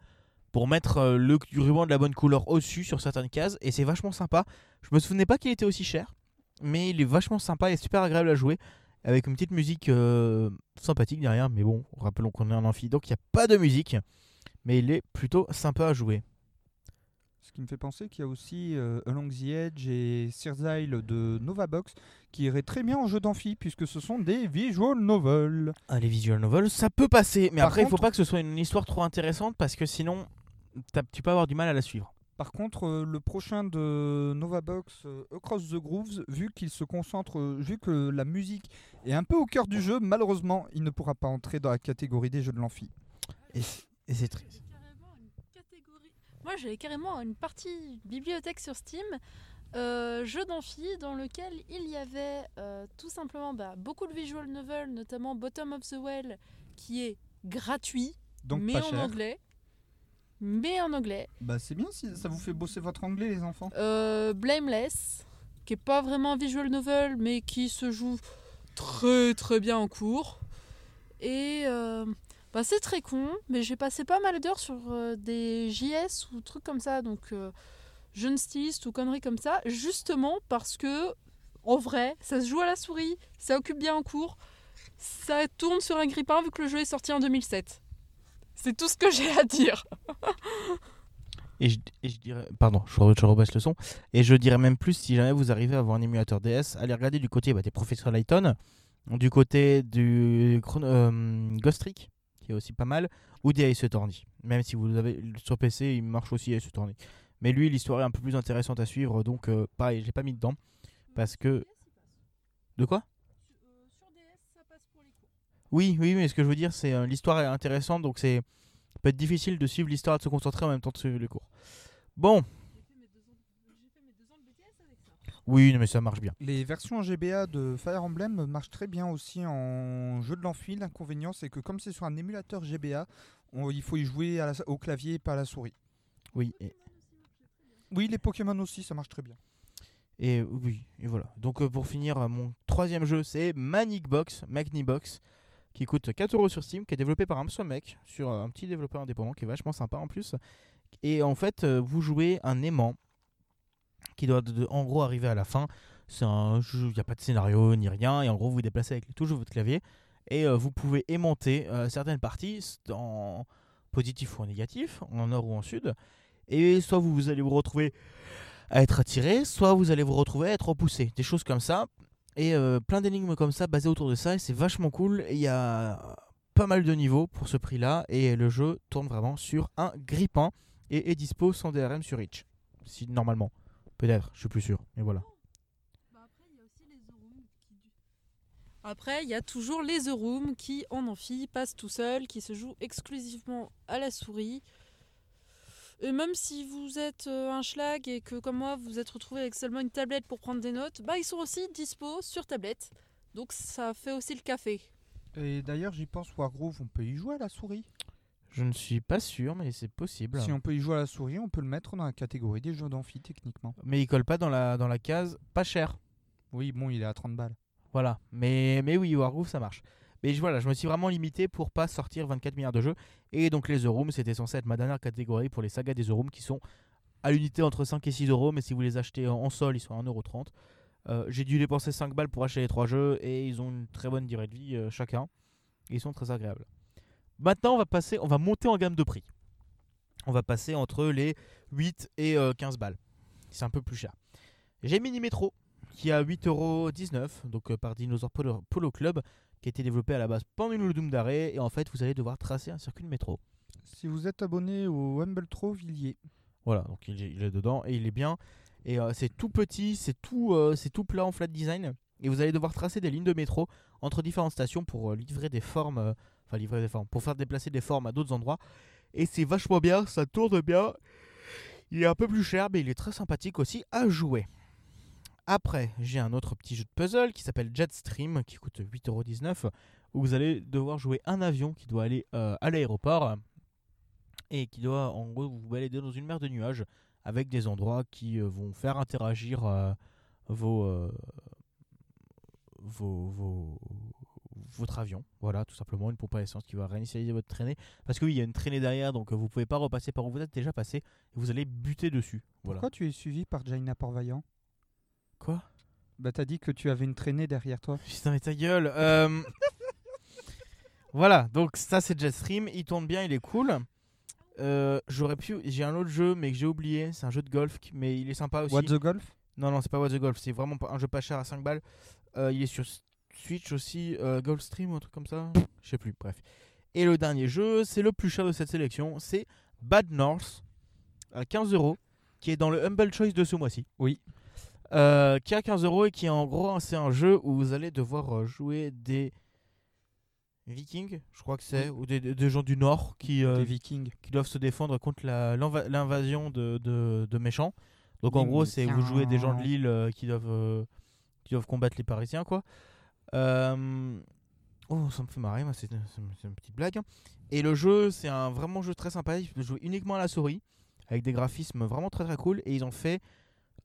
mettre euh, le ruban de la bonne couleur au-dessus sur certaines cases, et c'est vachement sympa. Je me souvenais pas qu'il était aussi cher, mais il est vachement sympa et super agréable à jouer. Avec une petite musique sympathique derrière, mais bon, rappelons qu'on est un amphi, donc il n'y a pas de musique, mais il est plutôt sympa à jouer. Ce qui me fait penser qu'il y a aussi euh, Along the Edge et Sear's Isle de Novabox qui iraient très bien en jeu d'amphi puisque ce sont des visual novels. Ah, les visual novels, ça peut passer, mais Par après, il faut contre- pas que ce soit une histoire trop intéressante parce que sinon, t'as- tu peux avoir du mal à la suivre. Par contre, euh, le prochain de Novabox, euh, Across the Grooves, vu qu'il se concentre, euh, vu que la musique est un peu au cœur du jeu, malheureusement, il ne pourra pas entrer dans la catégorie des jeux de l'amphi. Et c'est triste. Moi, j'avais carrément une partie bibliothèque sur Steam, euh, jeu d'amphi, dans lequel il y avait euh, tout simplement bah, beaucoup de visual novels, notamment Bottom of the Well, qui est gratuit, Donc mais en cher. anglais. Mais en anglais. Bah c'est bien si ça vous fait bosser votre anglais les enfants. Euh, Blameless, qui est pas vraiment un visual novel, mais qui se joue très très bien en cours. Et euh, bah, c'est très con, mais j'ai passé pas mal d'heures sur euh, des JS ou trucs comme ça, donc euh, jeunes stylistes ou conneries comme ça, justement parce que, en vrai, ça se joue à la souris, ça occupe bien en cours, ça tourne sur un grippin vu que le jeu est sorti en 2007. C'est tout ce que j'ai à dire. [laughs] Et je, dirais, pardon, je, re- je rebaisse le son. Et je dirais même plus, si jamais vous arrivez à avoir un émulateur DS, allez regarder du côté bah, des professeurs Layton, du côté du euh, Ghost Trick, qui est aussi pas mal, ou des Ace Attorney. Même si vous avez sur PC, il marche aussi Ace Attorney. Mais lui, l'histoire est un peu plus intéressante à suivre, donc euh, pareil, je l'ai pas mis dedans. Parce que. De quoi? Oui, oui, mais ce que je veux dire, c'est euh, l'histoire est intéressante, donc c'est peut être difficile de suivre l'histoire et de se concentrer en même temps de suivre les cours. Bon, J'ai fait mes deux ans de, j'ai fait mes deux ans de BTS avec ça. Oui, mais ça marche bien. Les versions GBA de Fire Emblem marchent très bien aussi en jeu de l'amphi. L'inconvénient c'est que comme c'est sur un émulateur GBA, on- il faut y jouer à la- au clavier et pas à la souris. Oui, et, Oui, les Pokémon aussi, ça marche très bien. et oui, et voilà. Donc euh, pour finir, euh, mon troisième jeu, c'est Manic Box, Magnibox, qui coûte 4 euros sur Steam, qui est développé par un seul mec, sur un petit développeur indépendant, qui est vachement sympa en plus. Et en fait, euh, vous jouez un aimant qui doit en gros arriver à la fin. C'est un jeu, il n'y a pas de scénario ni rien, et en gros vous vous déplacez avec toujours votre clavier, et euh, vous pouvez aimanter euh, certaines parties en positif ou en négatif, en nord ou en sud, et soit vous, vous allez vous retrouver à être attiré, soit vous allez vous retrouver à être repoussé, des choses comme ça, et euh, plein d'énigmes comme ça basées autour de ça, et c'est vachement cool, il y a pas mal de niveaux pour ce prix-là, et le jeu tourne vraiment sur un grippin, et est dispo sans DRM sur Itch, si normalement. Peut-être, je suis plus sûr. Mais voilà. Bah après, il y a aussi les The Room qui... Après, il y a toujours les The Room qui, en amphi, passent tout seuls, qui se jouent exclusivement à la souris. Et même si vous êtes euh, un schlag et que, comme moi, vous êtes retrouvé avec seulement une tablette pour prendre des notes, bah ils sont aussi dispo sur tablette. Donc ça fait aussi le café. Et d'ailleurs, j'y pense, Wargroove, on peut y jouer à la souris? Je ne suis pas sûr, mais c'est possible. Si on peut y jouer à la souris, on peut le mettre dans la catégorie des jeux d'amphi techniquement. Mais il colle pas dans la, dans la case pas cher. Oui, bon, il est à 30 balles. Voilà. Mais, mais oui, Wargroove, ça marche. Mais je, voilà, je me suis vraiment limité pour pas sortir 24 milliards de jeux. Et donc les The Room, c'était censé être ma dernière catégorie pour les sagas des The Room qui sont à l'unité entre 5 et 6 euros. Mais si vous les achetez en, sol, ils sont à 1,30€. Euh, J'ai dû dépenser 5 balles pour acheter les 3 jeux et ils ont une très bonne durée de vie euh, chacun. Ils sont très agréables. Maintenant, on va passer, on va monter en gamme de prix. On va passer entre les 8 et euh, 15 balles. C'est un peu plus cher. J'ai Mini Metro qui a 8,19€ donc euh, par Dinosaur Polo, Polo Club qui a été développé à la base pendant le Doom d'arrêt et en fait vous allez devoir tracer un circuit de métro. Si vous êtes abonné au y est. Voilà, donc il est, il est dedans et il est bien. Et euh, c'est tout petit, c'est tout, euh, c'est tout plat en flat design. Et vous allez devoir tracer des lignes de métro entre différentes stations pour euh, livrer des formes, euh, livrer des formes, pour faire déplacer des formes à d'autres endroits. Et c'est vachement bien, ça tourne bien. Il est un peu plus cher, mais il est très sympathique aussi à jouer. Après, j'ai un autre petit jeu de puzzle qui s'appelle Jetstream, qui coûte 8,19€, où vous allez devoir jouer un avion qui doit aller euh, à l'aéroport et qui doit en gros vous balader dans une mer de nuages avec des endroits qui euh, vont faire interagir euh, vos, vos, vos- votre avion. Voilà, tout simplement une pompe à essence qui va réinitialiser votre traînée. Parce que oui, il y a une traînée derrière, donc euh, vous pouvez pas repasser par où vous êtes déjà passé et vous allez buter dessus. Voilà. Pourquoi tu es suivi par Jaina Port-Vaillant Quoi? Bah t'as dit que tu avais une traînée derrière toi. Putain, mais ta gueule. euh, [laughs] voilà, donc ça c'est Jetstream. Il tourne bien, il est cool. Euh, J'aurais pu. J'ai un autre jeu, mais que j'ai oublié. C'est un jeu de golf, mais il est sympa aussi. What the Golf? Non, non, c'est pas What the Golf. C'est vraiment un jeu pas cher à 5 balles. Euh, il est sur Switch aussi. Euh, Golfstream ou un truc comme ça. Je sais plus, bref. Et le dernier jeu, c'est le plus cher de cette sélection. C'est Bad North à 15 euros, qui est dans le Humble Choice de ce mois-ci. Oui. Euh, qui est à 15 euros et qui est en gros, c'est un jeu où vous allez devoir euh, jouer des Vikings, je crois que c'est, ou des, gens du Nord qui, euh, Des Vikings. qui doivent se défendre contre l'invasion de, de- de méchants. Donc en gros, c'est vous jouez des gens de méchants. l'île euh, qui doivent euh, qui doivent combattre les Parisiens quoi. Euh, Oh, ça me fait marrer, c'est une petite blague. hein. Et le jeu, c'est un vraiment jeu très sympa. Il peut jouer uniquement à la souris, avec des graphismes vraiment très très cool. Et ils ont fait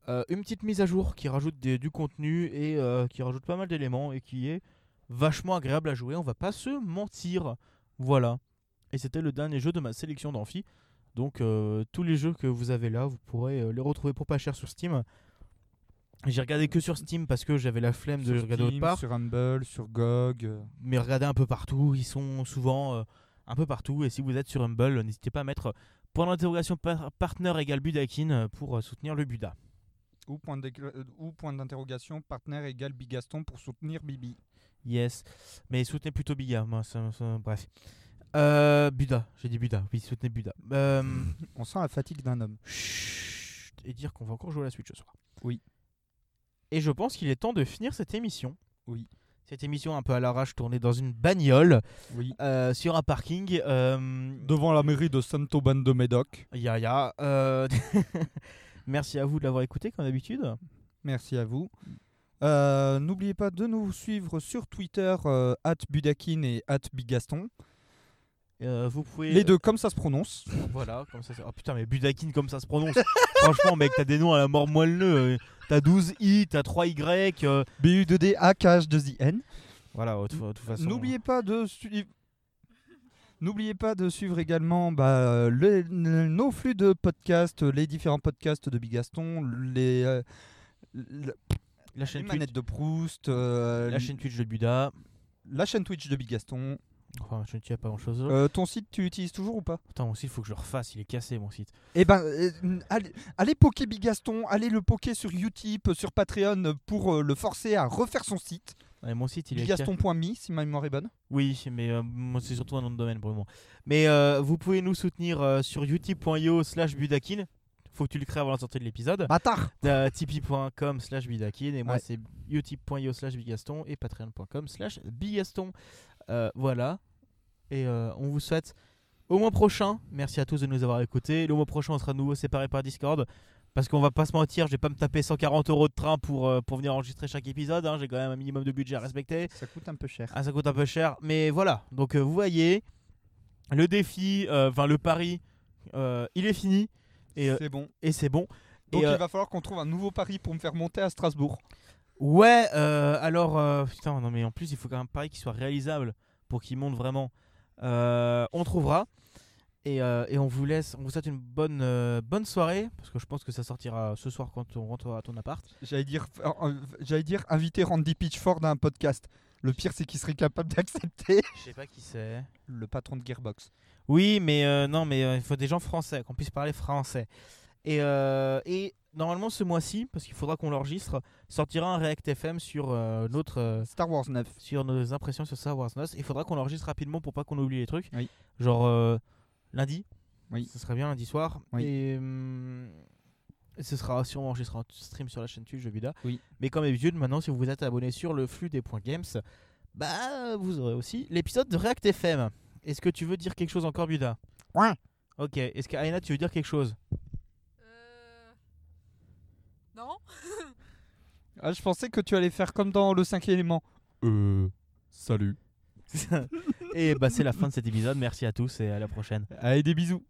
euh, une petite mise à jour qui rajoute du contenu et euh, qui rajoute pas mal d'éléments et qui est vachement agréable à jouer. On va pas se mentir. Voilà. Et c'était le dernier jeu de ma sélection d'amphi. Donc tous les jeux que vous avez là, vous pourrez les retrouver pour pas cher sur Steam. J'ai regardé que sur Steam parce que j'avais la flemme de regarder autre part. Sur Humble, sur GOG. euh. Mais regardez un peu partout, ils sont souvent euh, un peu partout. Et si vous êtes sur Humble, n'hésitez pas à mettre point d'interrogation par- partner égale Budakin euh, pour euh, soutenir le Buda. Ou point euh, d'interrogation, partenaire égale Bigaston pour soutenir Bibi. Yes. Mais soutenez plutôt Biga, moi, ça- ça- bref. Euh, Buda, j'ai dit Buda, oui, soutenez Buda. Euh, [laughs] On sent la fatigue d'un homme. chut, et dire qu'on va encore jouer à la Switch ce soir. Oui. Et je pense qu'il est temps de finir cette émission. Oui. Cette émission un peu à l'arrache tournée dans une bagnole Oui. euh, sur un parking. Euh, Devant la mairie de Santo Ban de Médoc. Ya ya. euh, [laughs] Merci à vous de l'avoir écouté comme d'habitude. Merci à vous. Euh, N'oubliez pas de nous suivre sur Twitter, euh, Budakin et Bigaston. Euh, vous pouvez. Les deux, comme ça se prononce. Voilà, comme ça. Oh putain, mais Budakin, comme ça se prononce. [laughs] Franchement, mec, t'as des noms à la mort moelleux. euh, T'as 12 i, t'as 3 y. euh, BU2D, AKH2IN. Voilà, de toute façon. N'oubliez pas de suivre. N'oubliez pas de suivre également bah, le- le- nos flux de podcasts, les différents podcasts de Bigaston, les, euh, le- la les chaîne, Twitch, manettes de Proust, euh, la chaîne Twitch de Buda. la chaîne Twitch de Bigaston. Enfin, je ne tiens pas grand chose. Euh, ton site, tu l'utilises toujours ou pas? Putain, mon site, il faut que je le refasse. Il est cassé, mon site. Eh ben, euh, allez, allez poker Bigaston, allez le poker sur Utip, sur Patreon pour euh, le forcer à refaire son site. Ouais, mon site, il est. Bigaston.me, si ma mémoire est bonne. Oui, mais euh, moi, c'est surtout un nom de domaine pour le moment. Mais euh, vous pouvez nous soutenir euh, sur utip.io slash budakin. Faut que tu le crées avant la sortie de l'épisode. Bâtard [laughs] Euh, tipeee.com slash bidakin et moi Ouais. c'est utip.io slash bigaston et patreon.com slash bigaston. Euh, voilà. Et euh, on vous souhaite au mois prochain. Merci à tous de nous avoir écoutés. Le mois prochain, on sera de nouveau séparés par Discord. Parce qu'on va pas se mentir, je vais pas me taper 140 euros de train pour, euh, pour venir enregistrer chaque épisode. hein. J'ai quand même un minimum de budget à respecter. Ça coûte un peu cher. Ah, ça coûte un peu cher. Mais voilà. Donc euh, vous voyez, le défi, euh, enfin le pari, il est fini. Et, C'est bon. et c'est bon. Donc et, il va falloir qu'on trouve un nouveau pari pour me faire monter à Strasbourg. Ouais, euh, alors, euh, putain, non mais en plus il faut quand même un pari qui soit réalisable pour qu'il monte vraiment. Euh, on trouvera. Et, et on vous laisse, on vous souhaite une bonne, bonne soirée, parce que je pense que ça sortira ce soir quand on rentrera à ton appart. J'allais dire, j'allais dire inviter Randy Pitchford à un podcast. Le pire, c'est qu'il serait capable d'accepter. Je sais pas qui c'est. Le patron de Gearbox. Oui, mais non, mais il faut des gens français, qu'on puisse parler français. Et, et normalement ce mois-ci, parce qu'il faudra qu'on l'enregistre, sortira un React FM sur euh, notre euh, Star Wars 9. sur nos impressions sur Star Wars 9. Il faudra qu'on l'enregistre rapidement pour pas qu'on oublie les trucs. Oui. Genre, euh, lundi. Oui. Ce serait bien lundi soir. Oui. Et ce sera sûrement enregistré en stream sur la chaîne Twitch de Buda. Oui. Mais comme d'habitude, maintenant, si vous vous êtes abonné sur le flux des points games, bah vous aurez aussi l'épisode de React FM. Est-ce que tu veux dire quelque chose encore, Buda? Ouais. Ok. Est-ce que Aina, tu veux dire quelque chose? Non [laughs] Ah, je pensais que tu allais faire comme dans le cinquième élément. Euh. Salut. [laughs] Et bah c'est la fin de cet épisode. Merci à tous et à la prochaine. Allez, des bisous.